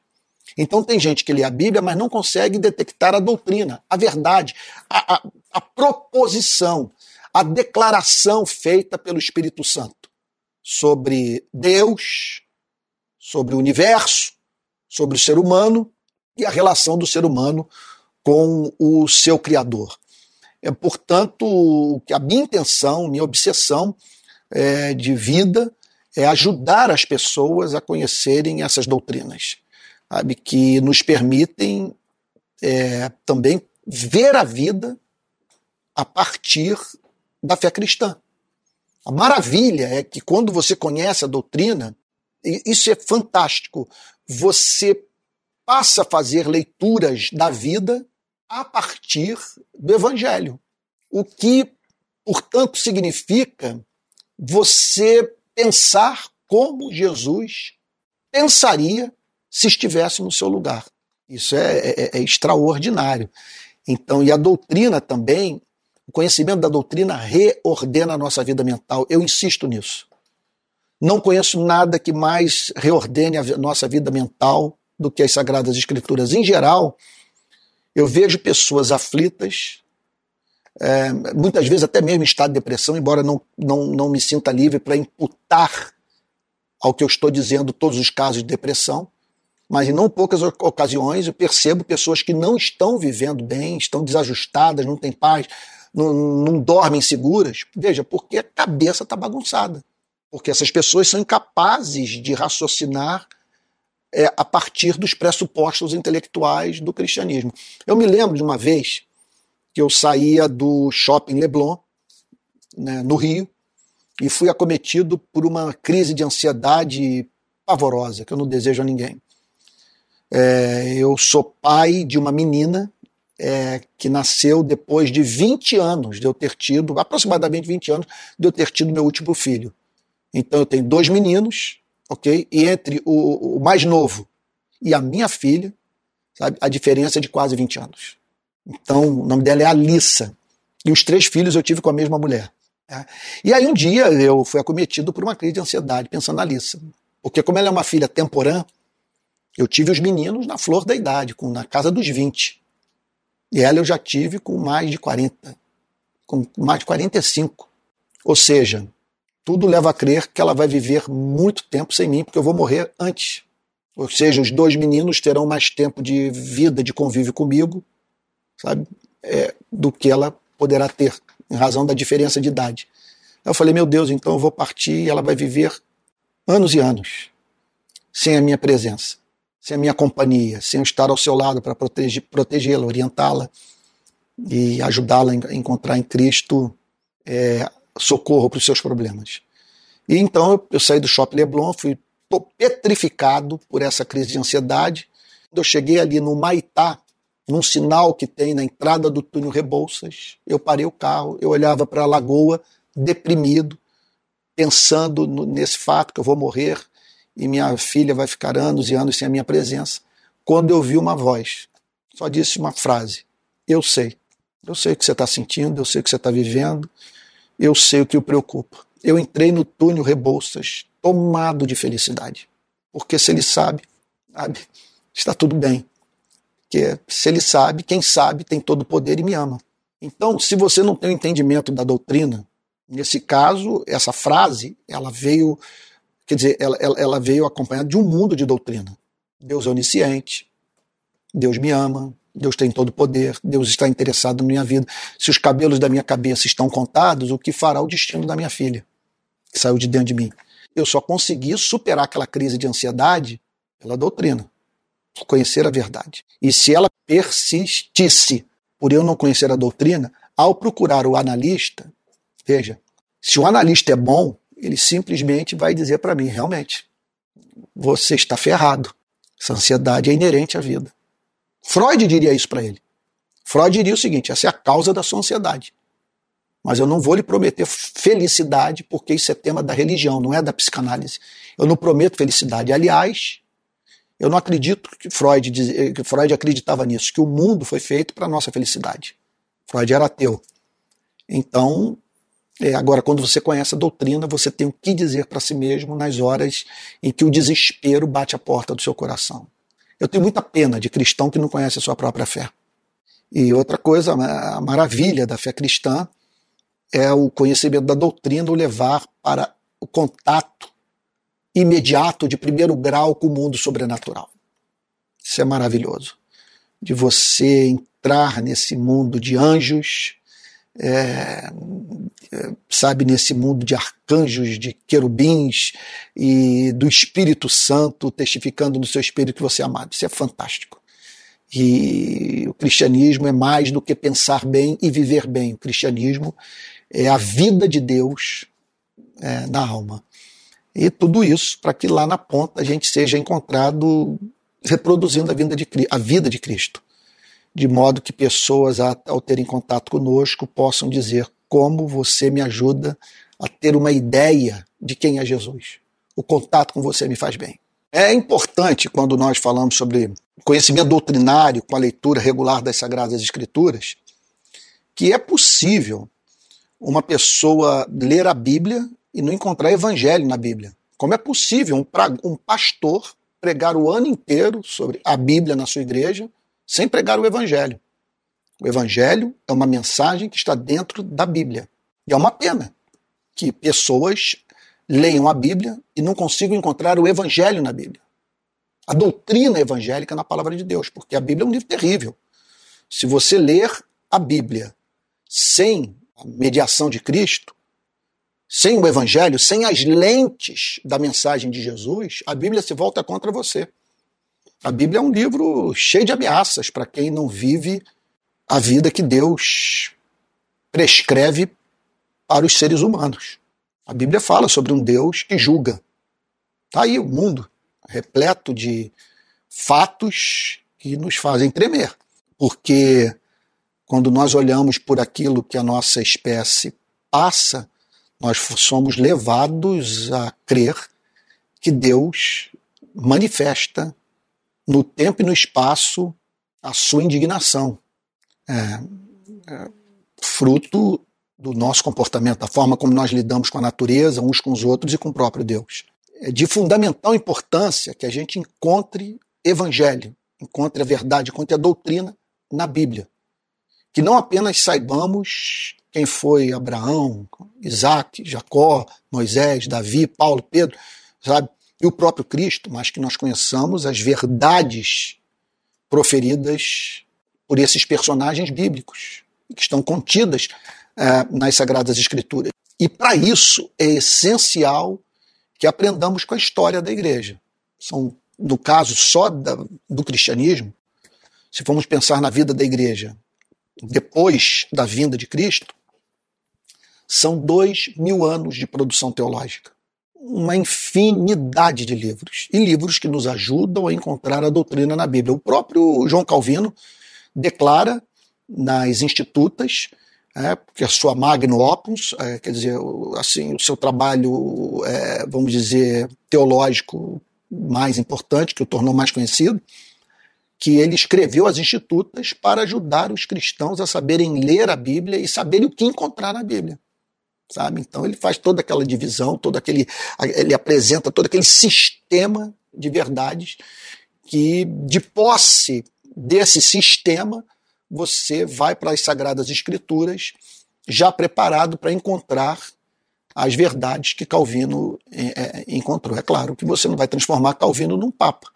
Então tem gente que lê a Bíblia, mas não consegue detectar a doutrina, a verdade, a, a, a proposição, a declaração feita pelo Espírito Santo sobre Deus, sobre o universo, sobre o ser humano e a relação do ser humano com o seu Criador. É, portanto, a minha intenção, minha obsessão é, de vida é ajudar as pessoas a conhecerem essas doutrinas, sabe, que nos permitem é, também ver a vida a partir da fé cristã. A maravilha é que quando você conhece a doutrina, isso é fantástico, você passa a fazer leituras da vida a partir do Evangelho. O que, portanto, significa você pensar como Jesus pensaria se estivesse no seu lugar. Isso é, é, é, extraordinário. Então, e a doutrina também, o conhecimento da doutrina reordena a nossa vida mental. Eu insisto nisso. Não conheço nada que mais reordene a nossa vida mental do que as Sagradas Escrituras. Em geral, eu vejo pessoas aflitas, é, muitas vezes até mesmo em estado de depressão, embora não, não, não me sinta livre para imputar ao que eu estou dizendo todos os casos de depressão, mas em não poucas ocasiões eu percebo pessoas que não estão vivendo bem, estão desajustadas, não têm paz, não, não dormem seguras. Veja, porque a cabeça está bagunçada. Porque essas pessoas são incapazes de raciocinar é, a partir dos pressupostos intelectuais do cristianismo. Eu me lembro de uma vez que eu saía do shopping Leblon, né, no Rio, e fui acometido por uma crise de ansiedade pavorosa, que eu não desejo a ninguém. É, eu sou pai de uma menina é, que nasceu depois de 20 anos de eu ter tido, aproximadamente 20 anos, de eu ter tido meu último filho. Então eu tenho dois meninos, ok? E entre o, o mais novo e a minha filha, sabe, a diferença é de quase 20 anos. Então, o nome dela é Alissa. E os três filhos eu tive com a mesma mulher. Tá? E aí um dia eu fui acometido por uma crise de ansiedade, pensando na Alissa. Porque como ela é uma filha temporã, eu tive os meninos na flor da idade, com, na casa dos 20. E ela eu já tive com mais de 40, com mais de 45. Ou seja, tudo leva a crer que ela vai viver muito tempo sem mim, porque eu vou morrer antes. Ou seja, os dois meninos terão mais tempo de vida, de convívio comigo, sabe, é, do que ela poderá ter, em razão da diferença de idade. Eu falei, meu Deus, então eu vou partir e ela vai viver anos e anos sem a minha presença, sem a minha companhia, sem eu estar ao seu lado para protegê-la, orientá-la e ajudá-la a encontrar em Cristo é, socorro para os seus problemas. E então eu, eu saí do Shopping Leblon, fui petrificado por essa crise de ansiedade. Quando eu cheguei ali no Maitá, num sinal que tem na entrada do túnel Rebouças. Eu parei o carro, eu olhava para a lagoa, deprimido, pensando no, nesse fato que eu vou morrer e minha filha vai ficar anos e anos sem a minha presença. Quando eu vi uma voz, só disse uma frase: Eu sei. Eu sei o que você está sentindo, eu sei o que você está vivendo, eu sei o que o preocupa. Eu entrei no túnel Rebouças tomado de felicidade. Porque se ele sabe, sabe, está tudo bem. Porque se ele sabe, quem sabe tem todo o poder e me ama. Então, se você não tem o entendimento da doutrina, nesse caso, essa frase, ela veio, quer dizer, ela, ela, ela veio acompanhada de um mundo de doutrina. Deus é onisciente, Deus me ama, Deus tem todo o poder, Deus está interessado na minha vida. Se os cabelos da minha cabeça estão contados, o que fará o destino da minha filha, que saiu de dentro de mim? Eu só consegui superar aquela crise de ansiedade pela doutrina, por conhecer a verdade. E se ela persistisse por eu não conhecer a doutrina, ao procurar o analista, veja, se o analista é bom, ele simplesmente vai dizer para mim, realmente, você está ferrado. Essa ansiedade é inerente à vida. Freud diria isso para ele. Freud diria o seguinte: essa é a causa da sua ansiedade. Mas eu não vou lhe prometer felicidade, porque isso é tema da religião, não é da psicanálise. Eu não prometo felicidade. Aliás, eu não acredito que Freud, que Freud acreditava nisso, que o mundo foi feito para nossa felicidade. Freud era ateu. Então, é, agora, quando você conhece a doutrina, você tem o que dizer para si mesmo nas horas em que o desespero bate a porta do seu coração. Eu tenho muita pena de cristão que não conhece a sua própria fé. E outra coisa, a maravilha da fé cristã é o conhecimento da doutrina, o levar para o contato imediato, de primeiro grau, com o mundo sobrenatural. Isso é maravilhoso. De você entrar nesse mundo de anjos, é, sabe, nesse mundo de arcanjos, de querubins e do Espírito Santo testificando no seu espírito que você é amado. Isso é fantástico. E o cristianismo é mais do que pensar bem e viver bem. O cristianismo é a vida de Deus é, na alma. E tudo isso para que lá na ponta a gente seja encontrado reproduzindo a vida de, a vida de Cristo de modo que pessoas, ao terem contato conosco, possam dizer como você me ajuda a ter uma ideia de quem é Jesus. O contato com você me faz bem. É importante quando nós falamos sobre conhecimento doutrinário com a leitura regular das Sagradas Escrituras, que é possível uma pessoa ler a Bíblia e não encontrar evangelho na Bíblia. Como é possível um, um pastor pregar o ano inteiro sobre a Bíblia na sua igreja sem pregar o Evangelho. O Evangelho é uma mensagem que está dentro da Bíblia. E é uma pena que pessoas leiam a Bíblia e não consigam encontrar o Evangelho na Bíblia. A doutrina evangélica na palavra de Deus, porque a Bíblia é um livro terrível. Se você ler a Bíblia sem a mediação de Cristo, sem o Evangelho, sem as lentes da mensagem de Jesus, a Bíblia se volta contra você. A Bíblia é um livro cheio de ameaças para quem não vive a vida que Deus prescreve para os seres humanos. A Bíblia fala sobre um Deus que julga. Está aí o mundo, repleto de fatos que nos fazem tremer. Porque quando nós olhamos por aquilo que a nossa espécie passa, nós somos levados a crer que Deus manifesta no tempo e no espaço a sua indignação. É, é, fruto do nosso comportamento, da forma como nós lidamos com a natureza, uns com os outros e com o próprio Deus. É de fundamental importância que a gente encontre evangelho, encontre a verdade, encontre a doutrina na Bíblia. Que não apenas saibamos quem foi Abraão, Isaac, Jacó, Moisés, Davi, Paulo, Pedro, sabe? e o próprio Cristo, mas que nós conheçamos as verdades proferidas por esses personagens bíblicos, que estão contidas é, nas Sagradas Escrituras. E para isso é essencial que aprendamos com a história da igreja. São, no caso só da, do cristianismo, se formos pensar na vida da igreja depois da vinda de Cristo, são dois mil anos de produção teológica uma infinidade de livros, e livros que nos ajudam a encontrar a doutrina na Bíblia. O próprio João Calvino declara nas Institutas é, porque a sua magno opus, é, quer dizer, assim, o seu trabalho, é, vamos dizer, teológico mais importante, que o tornou mais conhecido, que ele escreveu as institutas para ajudar os cristãos a saberem ler a Bíblia e saberem o que encontrar na Bíblia. Sabe? Então ele faz toda aquela divisão, todo aquele, ele apresenta todo aquele sistema de verdades que, de posse desse sistema, você vai para as Sagradas Escrituras já preparado para encontrar as verdades que Calvino é, é, encontrou. É claro que você não vai transformar Calvino num papa,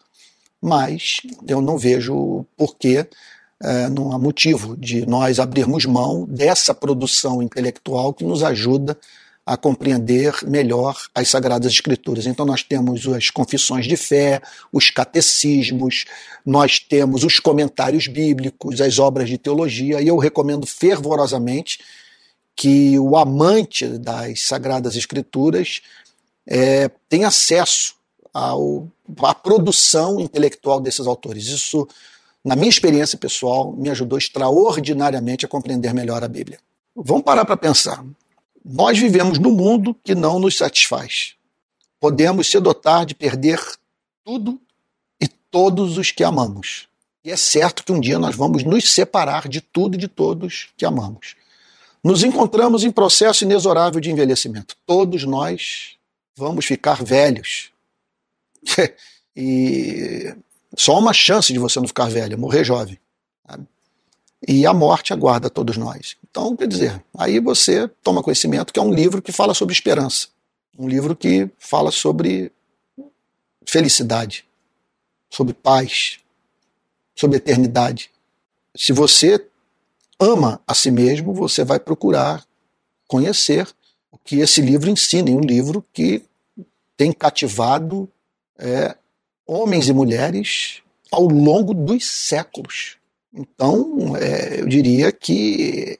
mas eu não vejo porquê, é, não há motivo de nós abrirmos mão dessa produção intelectual que nos ajuda a compreender melhor as Sagradas Escrituras. Então, nós temos as confissões de fé, os catecismos, nós temos os comentários bíblicos, as obras de teologia, e eu recomendo fervorosamente que o amante das Sagradas Escrituras é, tenha acesso ao, à produção intelectual desses autores. Isso, na minha experiência pessoal, me ajudou extraordinariamente a compreender melhor a Bíblia. Vamos parar para pensar. Nós vivemos num mundo que não nos satisfaz. Podemos se dotar de perder tudo e todos os que amamos. E é certo que um dia nós vamos nos separar de tudo e de todos que amamos. Nos encontramos em processo inexorável de envelhecimento. Todos nós vamos ficar velhos. *laughs* e só uma chance de você não ficar velho, morrer jovem. E a morte aguarda todos nós. Então, quer dizer, aí você toma conhecimento que é um livro que fala sobre esperança. Um livro que fala sobre felicidade, sobre paz, sobre eternidade. Se você ama a si mesmo, você vai procurar conhecer o que esse livro ensina. E um livro que tem cativado é, homens e mulheres ao longo dos séculos. Então, é, eu diria que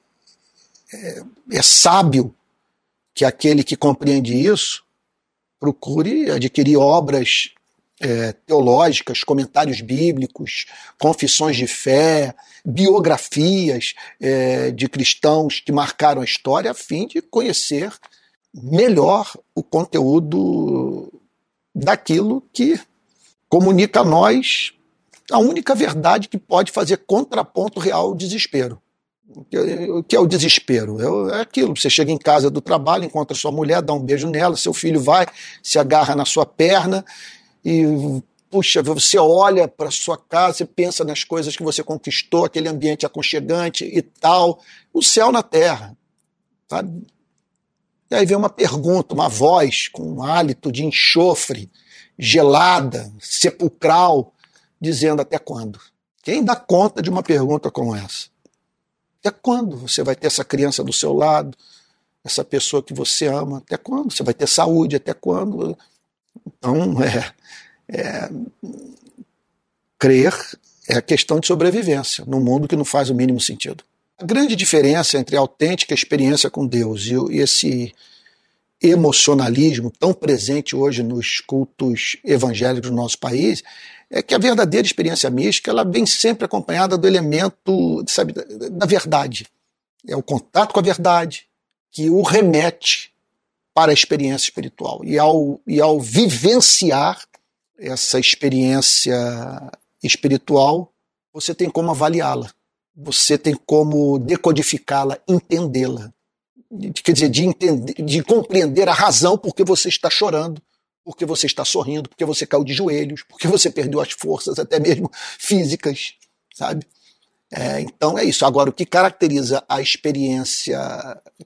é, é sábio que aquele que compreende isso procure adquirir obras é, teológicas, comentários bíblicos, confissões de fé, biografias é, de cristãos que marcaram a história, a fim de conhecer melhor o conteúdo daquilo que comunica a nós a única verdade que pode fazer contraponto real ao desespero. O que é o desespero? É aquilo. Você chega em casa do trabalho, encontra sua mulher, dá um beijo nela, seu filho vai, se agarra na sua perna e, puxa, você olha para sua casa, você pensa nas coisas que você conquistou, aquele ambiente aconchegante e tal. O céu na terra. Sabe? E aí vem uma pergunta, uma voz com um hálito de enxofre, gelada, sepulcral dizendo até quando. Quem dá conta de uma pergunta como essa? Até quando você vai ter essa criança do seu lado, essa pessoa que você ama? Até quando? Você vai ter saúde? Até quando? Então, é, é crer é a questão de sobrevivência num mundo que não faz o mínimo sentido. A grande diferença entre a autêntica experiência com Deus e esse emocionalismo tão presente hoje nos cultos evangélicos do nosso país é que a verdadeira experiência mística ela vem sempre acompanhada do elemento sabe, da verdade. É o contato com a verdade que o remete para a experiência espiritual. E ao, e ao vivenciar essa experiência espiritual, você tem como avaliá-la, você tem como decodificá-la, entendê-la. Quer dizer, de, entender, de compreender a razão por que você está chorando, porque você está sorrindo, porque você caiu de joelhos, porque você perdeu as forças, até mesmo físicas, sabe? É, então é isso. Agora, o que caracteriza a experiência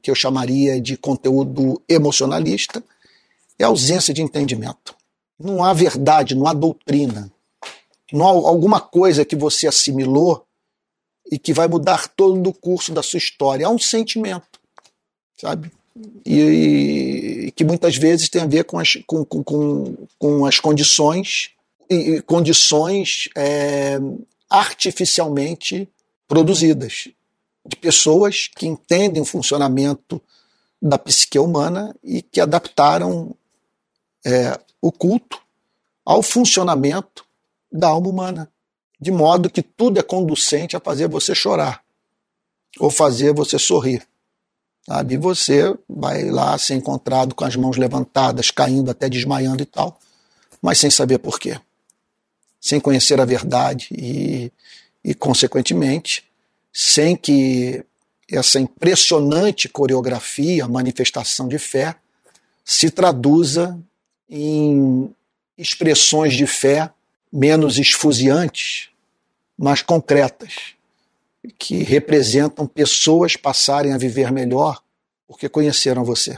que eu chamaria de conteúdo emocionalista é a ausência de entendimento. Não há verdade, não há doutrina, não há alguma coisa que você assimilou e que vai mudar todo o curso da sua história. Há um sentimento, sabe? E, e, que muitas vezes tem a ver com as, com, com, com as condições e condições é, artificialmente produzidas de pessoas que entendem o funcionamento da psique humana e que adaptaram é, o culto ao funcionamento da alma humana, de modo que tudo é conducente a fazer você chorar ou fazer você sorrir sabe? E você vai lá ser encontrado com as mãos levantadas, caindo até desmaiando e tal, mas sem saber por quê. Sem conhecer a verdade e, e consequentemente, sem que essa impressionante coreografia, manifestação de fé, se traduza em expressões de fé menos esfuziantes, mas concretas, que representam pessoas passarem a viver melhor porque conheceram você.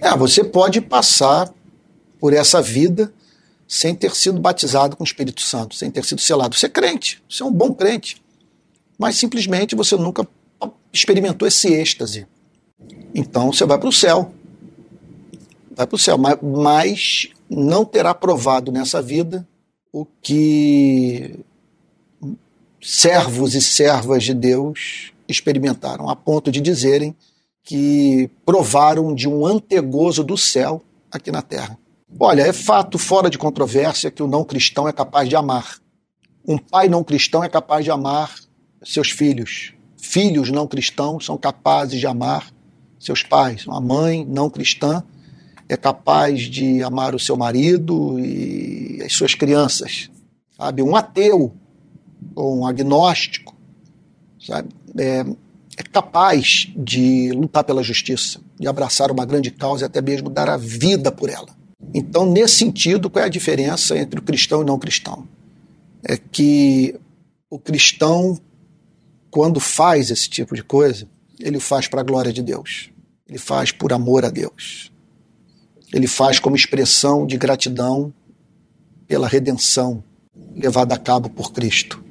É, você pode passar por essa vida sem ter sido batizado com o Espírito Santo, sem ter sido selado. Você é crente, você é um bom crente, mas simplesmente você nunca experimentou esse êxtase. Então você vai para o céu. Vai para o céu, mas, mas não terá provado nessa vida o que servos e servas de Deus experimentaram, a ponto de dizerem que provaram de um antegozo do céu aqui na terra. Olha, é fato fora de controvérsia que o não cristão é capaz de amar. Um pai não cristão é capaz de amar seus filhos. Filhos não cristãos são capazes de amar seus pais. Uma mãe não cristã é capaz de amar o seu marido e as suas crianças. Sabe? Um ateu ou um agnóstico sabe? É, é capaz de lutar pela justiça, de abraçar uma grande causa e até mesmo dar a vida por ela. Então, nesse sentido, qual é a diferença entre o cristão e o não cristão? É que o cristão, quando faz esse tipo de coisa, ele faz para a glória de Deus. Ele faz por amor a Deus. Ele faz como expressão de gratidão pela redenção levada a cabo por Cristo.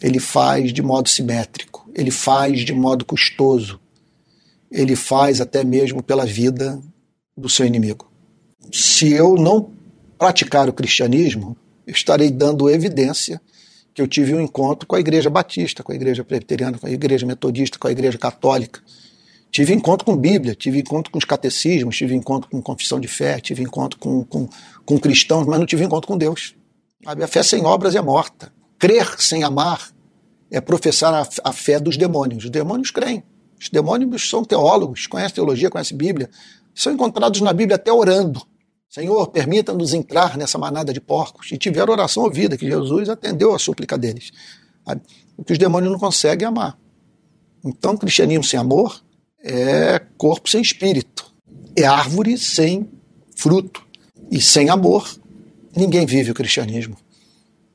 Ele faz de modo simétrico, ele faz de modo custoso, ele faz até mesmo pela vida do seu inimigo. Se eu não praticar o cristianismo, eu estarei dando evidência que eu tive um encontro com a igreja batista, com a igreja presbiteriana, com a igreja metodista, com a igreja católica. Tive encontro com Bíblia, tive encontro com os catecismos, tive encontro com confissão de fé, tive encontro com, com, com cristãos, mas não tive encontro com Deus. A fé sem obras é morta. Crer sem amar é professar a, a fé dos demônios. Os demônios creem. Os demônios são teólogos, conhecem teologia, conhecem Bíblia. São encontrados na Bíblia até orando. Senhor, permita-nos entrar nessa manada de porcos. E tiveram oração ouvida, que Jesus atendeu a súplica deles. O que os demônios não conseguem é amar. Então, cristianismo sem amor é corpo sem espírito. É árvore sem fruto. E sem amor, ninguém vive o cristianismo.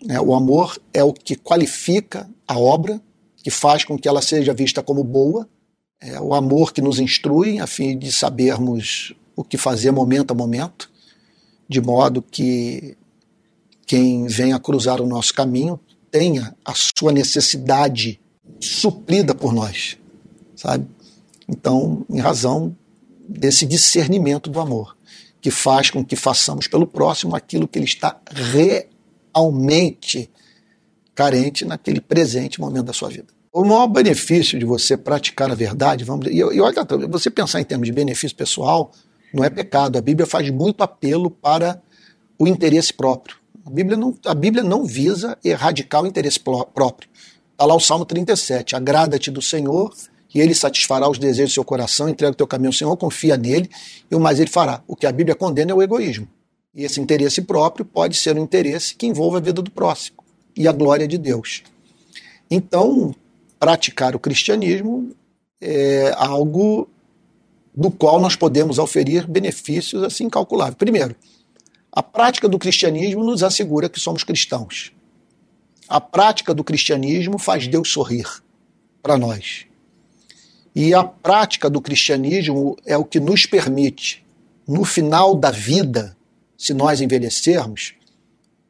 É, o amor é o que qualifica a obra, que faz com que ela seja vista como boa. É o amor que nos instrui a fim de sabermos o que fazer momento a momento, de modo que quem venha cruzar o nosso caminho tenha a sua necessidade suprida por nós, sabe? Então, em razão desse discernimento do amor, que faz com que façamos pelo próximo aquilo que ele está realmente carente naquele presente momento da sua vida. O maior benefício de você praticar a verdade, vamos e, e olha, você pensar em termos de benefício pessoal, não é pecado. A Bíblia faz muito apelo para o interesse próprio. A Bíblia não, a Bíblia não visa erradicar o interesse próprio. Está lá o Salmo 37. Agrada-te do Senhor e ele satisfará os desejos do seu coração, entrega o teu caminho ao Senhor, confia nele e o mais ele fará. O que a Bíblia condena é o egoísmo. E esse interesse próprio pode ser um interesse que envolva a vida do próximo e a glória de Deus. Então, praticar o cristianismo é algo do qual nós podemos oferir benefícios assim incalculáveis. Primeiro, a prática do cristianismo nos assegura que somos cristãos. A prática do cristianismo faz Deus sorrir para nós. E a prática do cristianismo é o que nos permite, no final da vida, se nós envelhecermos,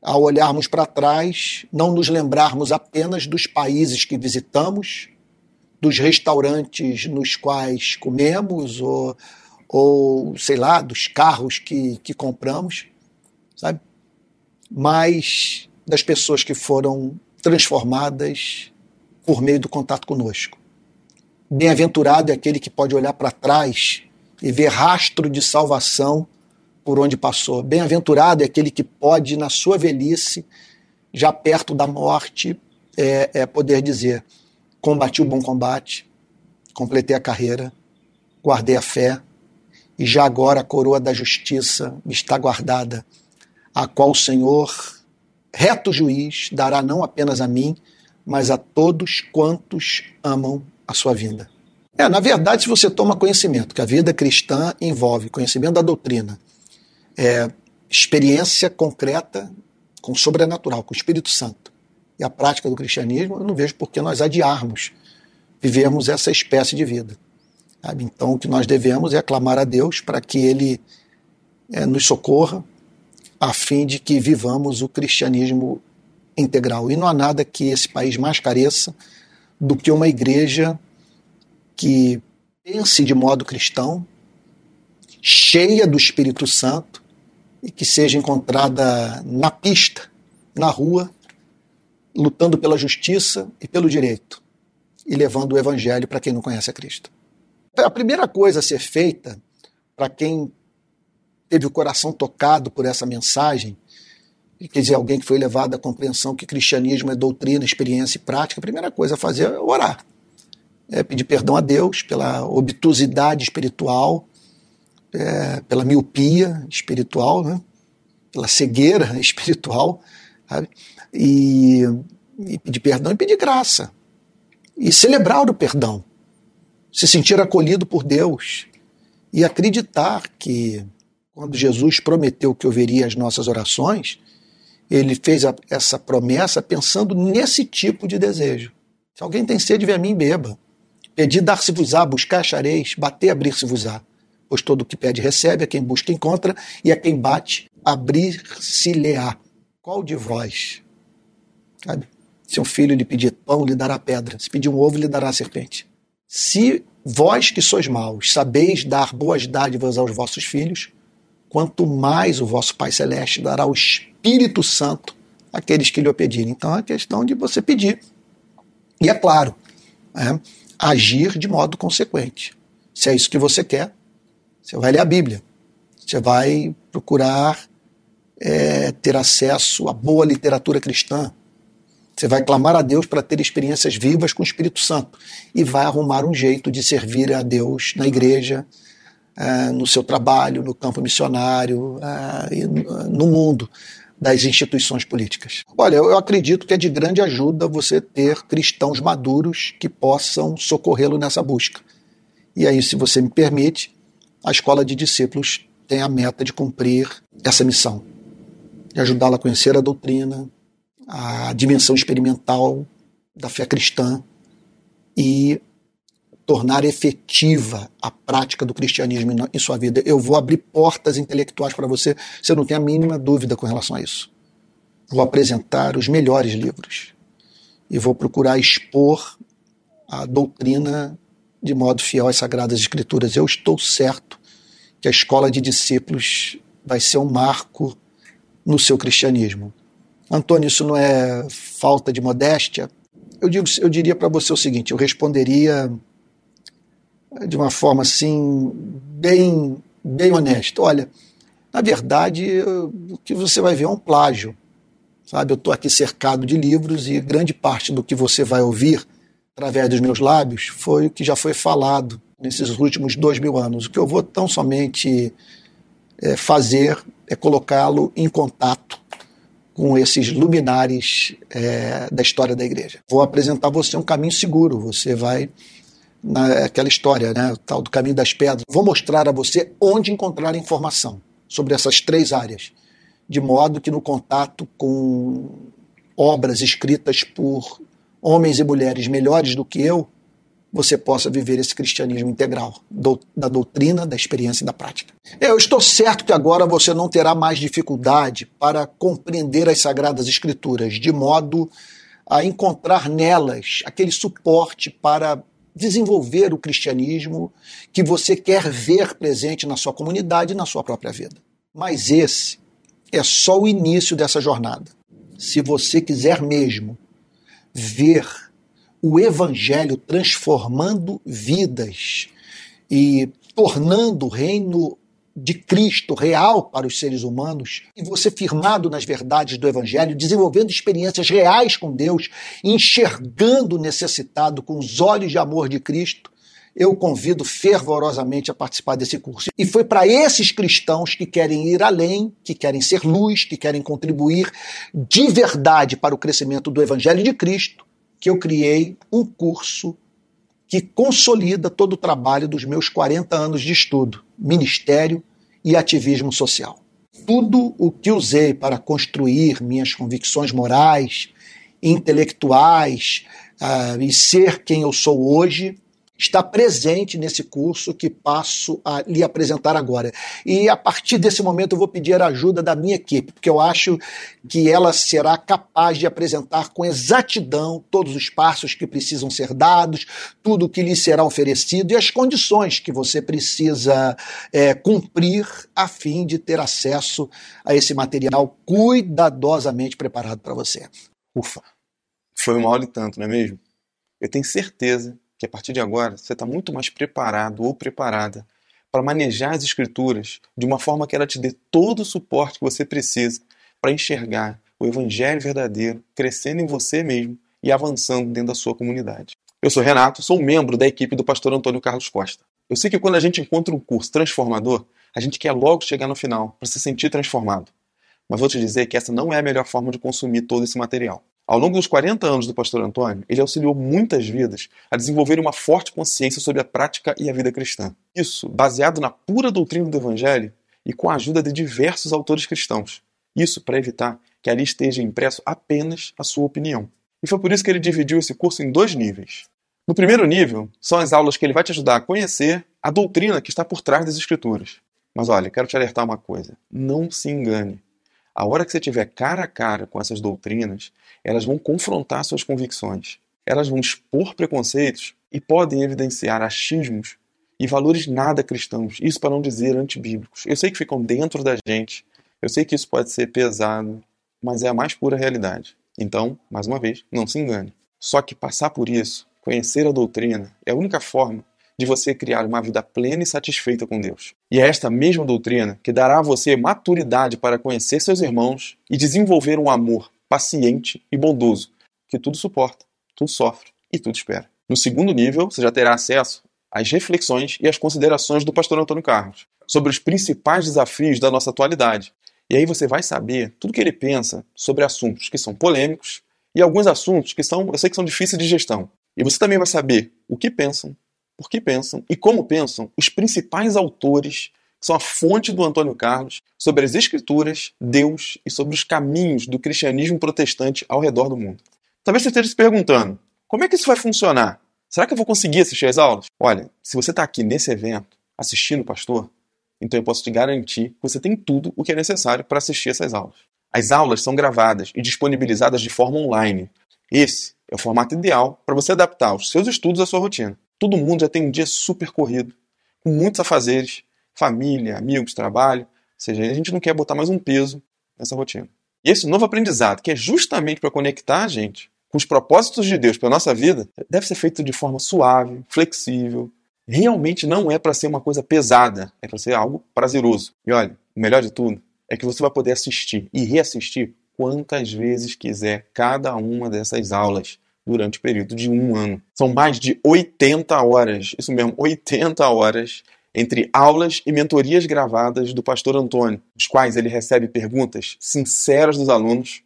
ao olharmos para trás, não nos lembrarmos apenas dos países que visitamos, dos restaurantes nos quais comemos, ou, ou sei lá, dos carros que, que compramos, sabe? Mas das pessoas que foram transformadas por meio do contato conosco. Bem-aventurado é aquele que pode olhar para trás e ver rastro de salvação por onde passou. Bem-aventurado é aquele que pode, na sua velhice, já perto da morte, é, é poder dizer: combati o bom combate, completei a carreira, guardei a fé, e já agora a coroa da justiça me está guardada, a qual o Senhor, reto juiz, dará não apenas a mim, mas a todos quantos amam a sua vinda. É, na verdade, se você toma conhecimento, que a vida cristã envolve conhecimento da doutrina, é, experiência concreta com o sobrenatural, com o Espírito Santo, e a prática do cristianismo, eu não vejo por que nós adiarmos vivermos essa espécie de vida. Sabe? Então, o que nós devemos é clamar a Deus para que Ele é, nos socorra, a fim de que vivamos o cristianismo integral. E não há nada que esse país mais careça do que uma igreja que pense de modo cristão, cheia do Espírito Santo e que seja encontrada na pista, na rua, lutando pela justiça e pelo direito e levando o evangelho para quem não conhece a Cristo. A primeira coisa a ser feita para quem teve o coração tocado por essa mensagem, quer dizer, alguém que foi levado à compreensão que cristianismo é doutrina, experiência e prática, a primeira coisa a fazer é orar. É pedir perdão a Deus pela obtusidade espiritual, é, pela miopia espiritual, né? pela cegueira *laughs* espiritual, sabe? E, e pedir perdão e pedir graça. E celebrar o perdão se sentir acolhido por Deus e acreditar que, quando Jesus prometeu que ouviria as nossas orações, ele fez a, essa promessa pensando nesse tipo de desejo. Se alguém tem sede, vem a mim beba. Pedir, dar-se-vos-á, buscar, achareis, bater, abrir-se-vos-á. Pois todo o que pede, recebe, a quem busca, encontra, e a quem bate, abrir-se-lhe-á. Qual de vós? Sabe? Se um filho lhe pedir pão, lhe dará pedra. Se pedir um ovo, lhe dará serpente. Se vós que sois maus sabeis dar boas dádivas aos vossos filhos, quanto mais o vosso Pai Celeste dará o Espírito Santo àqueles que lhe o pedirem. Então é questão de você pedir. E é claro, é, agir de modo consequente. Se é isso que você quer, você vai ler a Bíblia. Você vai procurar é, ter acesso à boa literatura cristã. Você vai clamar a Deus para ter experiências vivas com o Espírito Santo e vai arrumar um jeito de servir a Deus na igreja, é, no seu trabalho, no campo missionário, é, no mundo das instituições políticas. Olha, eu acredito que é de grande ajuda você ter cristãos maduros que possam socorrê-lo nessa busca. E aí, se você me permite, a escola de discípulos tem a meta de cumprir essa missão, de ajudá-la a conhecer a doutrina, a dimensão experimental da fé cristã e tornar efetiva a prática do cristianismo em sua vida. Eu vou abrir portas intelectuais para você, você não tem a mínima dúvida com relação a isso. Vou apresentar os melhores livros e vou procurar expor a doutrina de modo fiel às Sagradas Escrituras. Eu estou certo que a escola de discípulos vai ser um marco no seu cristianismo. Antônio, isso não é falta de modéstia? Eu, digo, eu diria para você o seguinte: eu responderia de uma forma assim, bem, bem honesta. Olha, na verdade, o que você vai ver é um plágio. Sabe, eu estou aqui cercado de livros e grande parte do que você vai ouvir através dos meus lábios foi o que já foi falado nesses últimos dois mil anos. O que eu vou tão somente é, fazer é colocá-lo em contato com esses luminares é, da história da igreja. Vou apresentar a você um caminho seguro. Você vai naquela história, né, o tal do caminho das pedras. Vou mostrar a você onde encontrar informação sobre essas três áreas, de modo que no contato com obras escritas por homens e mulheres melhores do que eu, você possa viver esse cristianismo integral, do, da doutrina, da experiência e da prática. Eu estou certo que agora você não terá mais dificuldade para compreender as Sagradas Escrituras, de modo a encontrar nelas aquele suporte para desenvolver o cristianismo que você quer ver presente na sua comunidade e na sua própria vida. Mas esse é só o início dessa jornada. Se você quiser mesmo ver o Evangelho transformando vidas e tornando o reino de Cristo real para os seres humanos, e você firmado nas verdades do Evangelho, desenvolvendo experiências reais com Deus, enxergando o necessitado com os olhos de amor de Cristo, eu convido fervorosamente a participar desse curso. E foi para esses cristãos que querem ir além, que querem ser luz, que querem contribuir de verdade para o crescimento do Evangelho de Cristo, que eu criei um curso que consolida todo o trabalho dos meus 40 anos de estudo, ministério e ativismo social. Tudo o que usei para construir minhas convicções morais, intelectuais uh, e ser quem eu sou hoje está presente nesse curso que passo a lhe apresentar agora. E a partir desse momento eu vou pedir a ajuda da minha equipe, porque eu acho que ela será capaz de apresentar com exatidão todos os passos que precisam ser dados, tudo o que lhe será oferecido e as condições que você precisa é, cumprir a fim de ter acesso a esse material cuidadosamente preparado para você. Ufa, foi uma aula e tanto, não é mesmo? Eu tenho certeza que a partir de agora você está muito mais preparado ou preparada para manejar as escrituras de uma forma que ela te dê todo o suporte que você precisa para enxergar o evangelho verdadeiro crescendo em você mesmo e avançando dentro da sua comunidade. Eu sou Renato, sou membro da equipe do pastor Antônio Carlos Costa. Eu sei que quando a gente encontra um curso transformador, a gente quer logo chegar no final para se sentir transformado. Mas vou te dizer que essa não é a melhor forma de consumir todo esse material. Ao longo dos 40 anos do pastor Antônio, ele auxiliou muitas vidas a desenvolverem uma forte consciência sobre a prática e a vida cristã. Isso baseado na pura doutrina do Evangelho e com a ajuda de diversos autores cristãos. Isso para evitar que ali esteja impresso apenas a sua opinião. E foi por isso que ele dividiu esse curso em dois níveis. No primeiro nível, são as aulas que ele vai te ajudar a conhecer a doutrina que está por trás das Escrituras. Mas olha, quero te alertar uma coisa: não se engane. A hora que você tiver cara a cara com essas doutrinas, elas vão confrontar suas convicções. Elas vão expor preconceitos e podem evidenciar achismos e valores nada cristãos, isso para não dizer antibíblicos. Eu sei que ficam dentro da gente, eu sei que isso pode ser pesado, mas é a mais pura realidade. Então, mais uma vez, não se engane. Só que passar por isso, conhecer a doutrina, é a única forma de você criar uma vida plena e satisfeita com Deus. E é esta mesma doutrina que dará a você maturidade para conhecer seus irmãos e desenvolver um amor paciente e bondoso, que tudo suporta, tudo sofre e tudo espera. No segundo nível, você já terá acesso às reflexões e às considerações do pastor Antônio Carlos sobre os principais desafios da nossa atualidade. E aí você vai saber tudo o que ele pensa sobre assuntos que são polêmicos e alguns assuntos que são, eu sei que são difíceis de gestão. E você também vai saber o que pensam, por que pensam e como pensam os principais autores que são a fonte do Antônio Carlos sobre as Escrituras, Deus e sobre os caminhos do cristianismo protestante ao redor do mundo. Talvez você esteja se perguntando: como é que isso vai funcionar? Será que eu vou conseguir assistir às aulas? Olha, se você está aqui nesse evento assistindo o pastor, então eu posso te garantir que você tem tudo o que é necessário para assistir essas aulas. As aulas são gravadas e disponibilizadas de forma online. Esse é o formato ideal para você adaptar os seus estudos à sua rotina. Todo mundo já tem um dia super corrido, com muitos afazeres, família, amigos, trabalho. Ou seja, a gente não quer botar mais um peso nessa rotina. E esse novo aprendizado, que é justamente para conectar a gente com os propósitos de Deus para a nossa vida, deve ser feito de forma suave, flexível. Realmente não é para ser uma coisa pesada, é para ser algo prazeroso. E olha, o melhor de tudo é que você vai poder assistir e reassistir quantas vezes quiser cada uma dessas aulas durante o período de um ano. São mais de 80 horas, isso mesmo, 80 horas entre aulas e mentorias gravadas do pastor Antônio, os quais ele recebe perguntas sinceras dos alunos,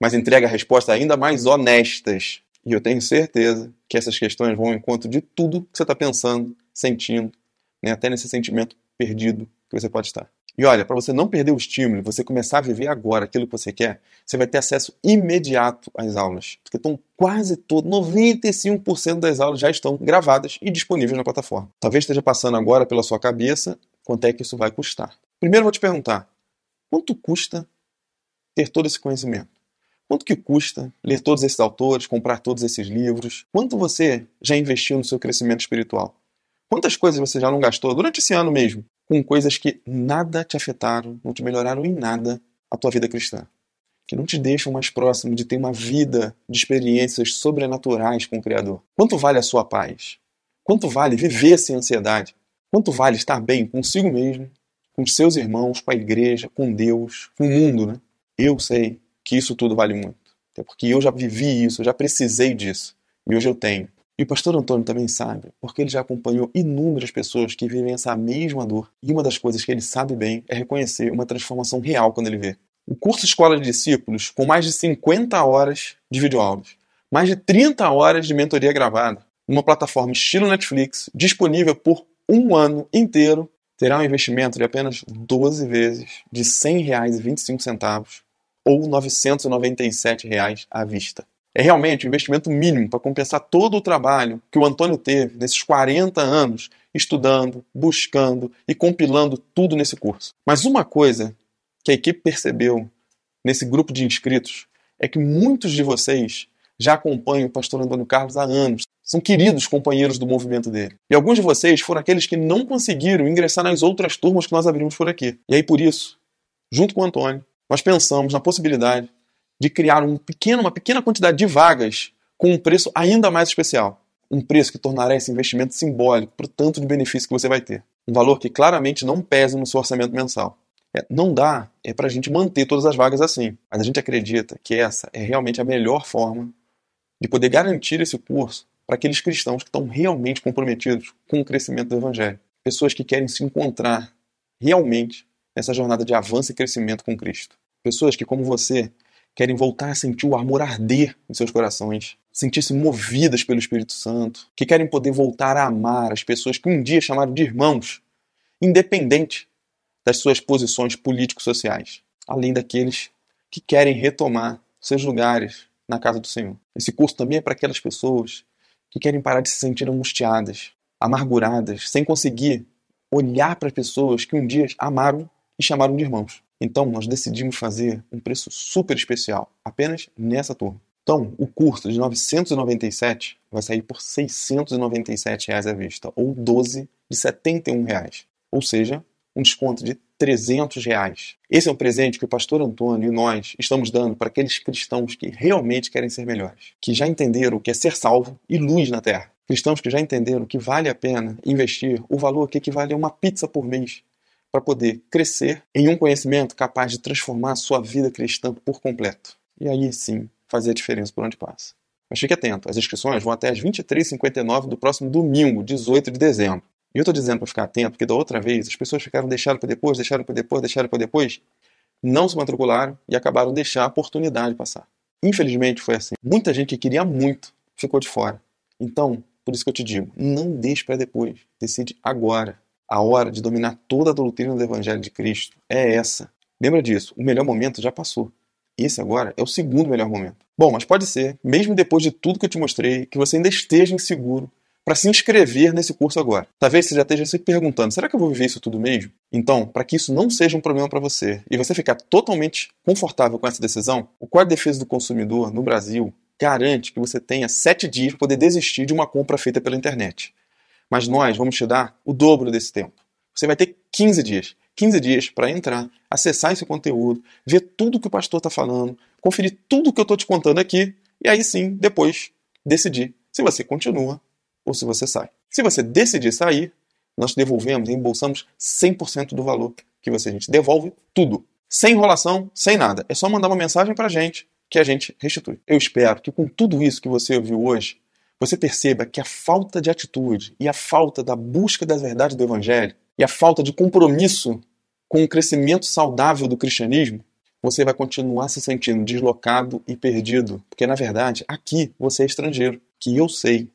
mas entrega respostas ainda mais honestas. E eu tenho certeza que essas questões vão ao encontro de tudo que você está pensando, sentindo, né? até nesse sentimento perdido que você pode estar. E olha, para você não perder o estímulo, você começar a viver agora aquilo que você quer, você vai ter acesso imediato às aulas. Porque estão quase todo, 95% das aulas já estão gravadas e disponíveis na plataforma. Talvez esteja passando agora pela sua cabeça quanto é que isso vai custar. Primeiro vou te perguntar, quanto custa ter todo esse conhecimento? Quanto que custa ler todos esses autores, comprar todos esses livros? Quanto você já investiu no seu crescimento espiritual? Quantas coisas você já não gastou durante esse ano mesmo com coisas que nada te afetaram, não te melhoraram em nada a tua vida cristã? Que não te deixam mais próximo de ter uma vida de experiências sobrenaturais com o Criador? Quanto vale a sua paz? Quanto vale viver sem ansiedade? Quanto vale estar bem consigo mesmo, com seus irmãos, com a igreja, com Deus, com o mundo, né? Eu sei que isso tudo vale muito. Até porque eu já vivi isso, eu já precisei disso. E hoje eu tenho. E o pastor Antônio também sabe, porque ele já acompanhou inúmeras pessoas que vivem essa mesma dor. E uma das coisas que ele sabe bem é reconhecer uma transformação real quando ele vê. O curso Escola de Discípulos, com mais de 50 horas de videoaulas, mais de 30 horas de mentoria gravada, uma plataforma estilo Netflix, disponível por um ano inteiro, terá um investimento de apenas 12 vezes de R$ 100,25 ou 997 reais à vista. É realmente um investimento mínimo para compensar todo o trabalho que o Antônio teve nesses 40 anos estudando, buscando e compilando tudo nesse curso. Mas uma coisa que a equipe percebeu nesse grupo de inscritos é que muitos de vocês já acompanham o pastor Antônio Carlos há anos. São queridos companheiros do movimento dele. E alguns de vocês foram aqueles que não conseguiram ingressar nas outras turmas que nós abrimos por aqui. E aí, por isso, junto com o Antônio, nós pensamos na possibilidade de criar um pequeno, uma pequena quantidade de vagas com um preço ainda mais especial. Um preço que tornará esse investimento simbólico para o tanto de benefício que você vai ter. Um valor que claramente não pesa no seu orçamento mensal. É, não dá é para a gente manter todas as vagas assim, mas a gente acredita que essa é realmente a melhor forma de poder garantir esse curso para aqueles cristãos que estão realmente comprometidos com o crescimento do Evangelho. Pessoas que querem se encontrar realmente nessa jornada de avanço e crescimento com Cristo. Pessoas que, como você, querem voltar a sentir o amor arder em seus corações, sentir-se movidas pelo Espírito Santo, que querem poder voltar a amar as pessoas que um dia chamaram de irmãos, independente das suas posições político-sociais, além daqueles que querem retomar seus lugares na casa do Senhor. Esse curso também é para aquelas pessoas que querem parar de se sentir angustiadas, amarguradas, sem conseguir olhar para as pessoas que um dia amaram e chamaram de irmãos. Então, nós decidimos fazer um preço super especial, apenas nessa turma. Então, o curso de 997 vai sair por 697 reais à vista, ou 12 de 71 reais. Ou seja, um desconto de 300 reais. Esse é um presente que o pastor Antônio e nós estamos dando para aqueles cristãos que realmente querem ser melhores, que já entenderam o que é ser salvo e luz na terra. Cristãos que já entenderam que vale a pena investir o valor que equivale a uma pizza por mês para poder crescer em um conhecimento capaz de transformar a sua vida cristã por completo. E aí sim fazer a diferença por onde passa. Mas fique atento, as inscrições vão até as 23h59 do próximo domingo, 18 de dezembro. E eu estou dizendo para ficar atento, porque da outra vez as pessoas ficaram deixaram para depois, deixaram para depois, deixaram para depois, não se matricularam e acabaram de deixar a oportunidade passar. Infelizmente foi assim. Muita gente que queria muito ficou de fora. Então, por isso que eu te digo, não deixe para depois. Decide agora. A hora de dominar toda a doutrina do Evangelho de Cristo é essa. Lembra disso, o melhor momento já passou. Esse agora é o segundo melhor momento. Bom, mas pode ser, mesmo depois de tudo que eu te mostrei, que você ainda esteja inseguro para se inscrever nesse curso agora. Talvez você já esteja se perguntando: será que eu vou viver isso tudo mesmo? Então, para que isso não seja um problema para você e você ficar totalmente confortável com essa decisão, o Código de Defesa do Consumidor no Brasil garante que você tenha sete dias para poder desistir de uma compra feita pela internet mas nós vamos te dar o dobro desse tempo. Você vai ter 15 dias. 15 dias para entrar, acessar esse conteúdo, ver tudo que o pastor está falando, conferir tudo que eu estou te contando aqui, e aí sim, depois, decidir se você continua ou se você sai. Se você decidir sair, nós devolvemos, embolsamos 100% do valor que você a gente devolve tudo. Sem enrolação, sem nada. É só mandar uma mensagem para a gente que a gente restitui. Eu espero que com tudo isso que você ouviu hoje, você perceba que a falta de atitude e a falta da busca das verdades do Evangelho e a falta de compromisso com o crescimento saudável do cristianismo, você vai continuar se sentindo deslocado e perdido, porque na verdade aqui você é estrangeiro. Que eu sei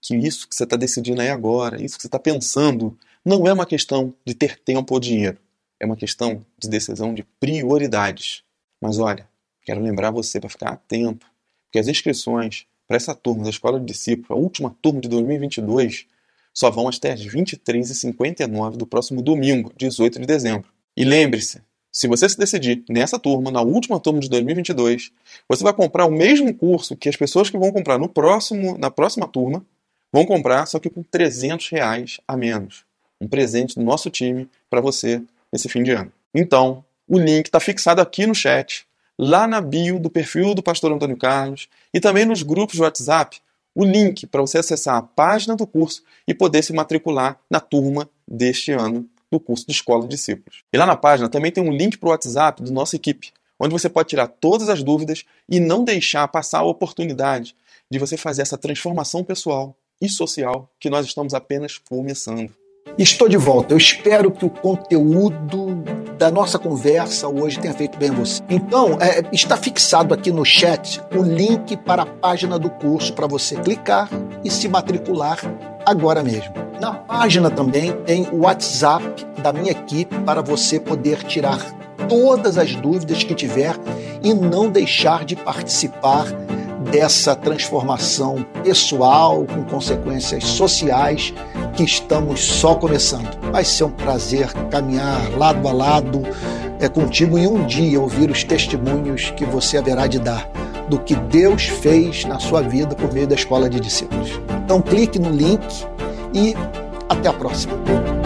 que isso que você está decidindo aí agora, isso que você está pensando, não é uma questão de ter tempo ou dinheiro, é uma questão de decisão de prioridades. Mas olha, quero lembrar você para ficar atento, porque as inscrições para essa turma da Escola de Discípulos, a última turma de 2022, só vão até as 23h59 do próximo domingo, 18 de dezembro. E lembre-se, se você se decidir nessa turma, na última turma de 2022, você vai comprar o mesmo curso que as pessoas que vão comprar no próximo, na próxima turma vão comprar, só que com 300 reais a menos. Um presente do nosso time para você nesse fim de ano. Então, o link está fixado aqui no chat lá na bio do perfil do pastor Antônio Carlos e também nos grupos de WhatsApp o link para você acessar a página do curso e poder se matricular na turma deste ano do curso de Escola de Discípulos. E lá na página também tem um link para o WhatsApp da nossa equipe, onde você pode tirar todas as dúvidas e não deixar passar a oportunidade de você fazer essa transformação pessoal e social que nós estamos apenas começando. Estou de volta. Eu espero que o conteúdo da nossa conversa hoje tenha feito bem a você. Então, é, está fixado aqui no chat o link para a página do curso para você clicar e se matricular agora mesmo. Na página também tem o WhatsApp da minha equipe para você poder tirar todas as dúvidas que tiver e não deixar de participar dessa transformação pessoal com consequências sociais que estamos só começando. Vai ser um prazer caminhar lado a lado é, contigo e um dia ouvir os testemunhos que você haverá de dar do que Deus fez na sua vida por meio da escola de discípulos. Então clique no link e até a próxima.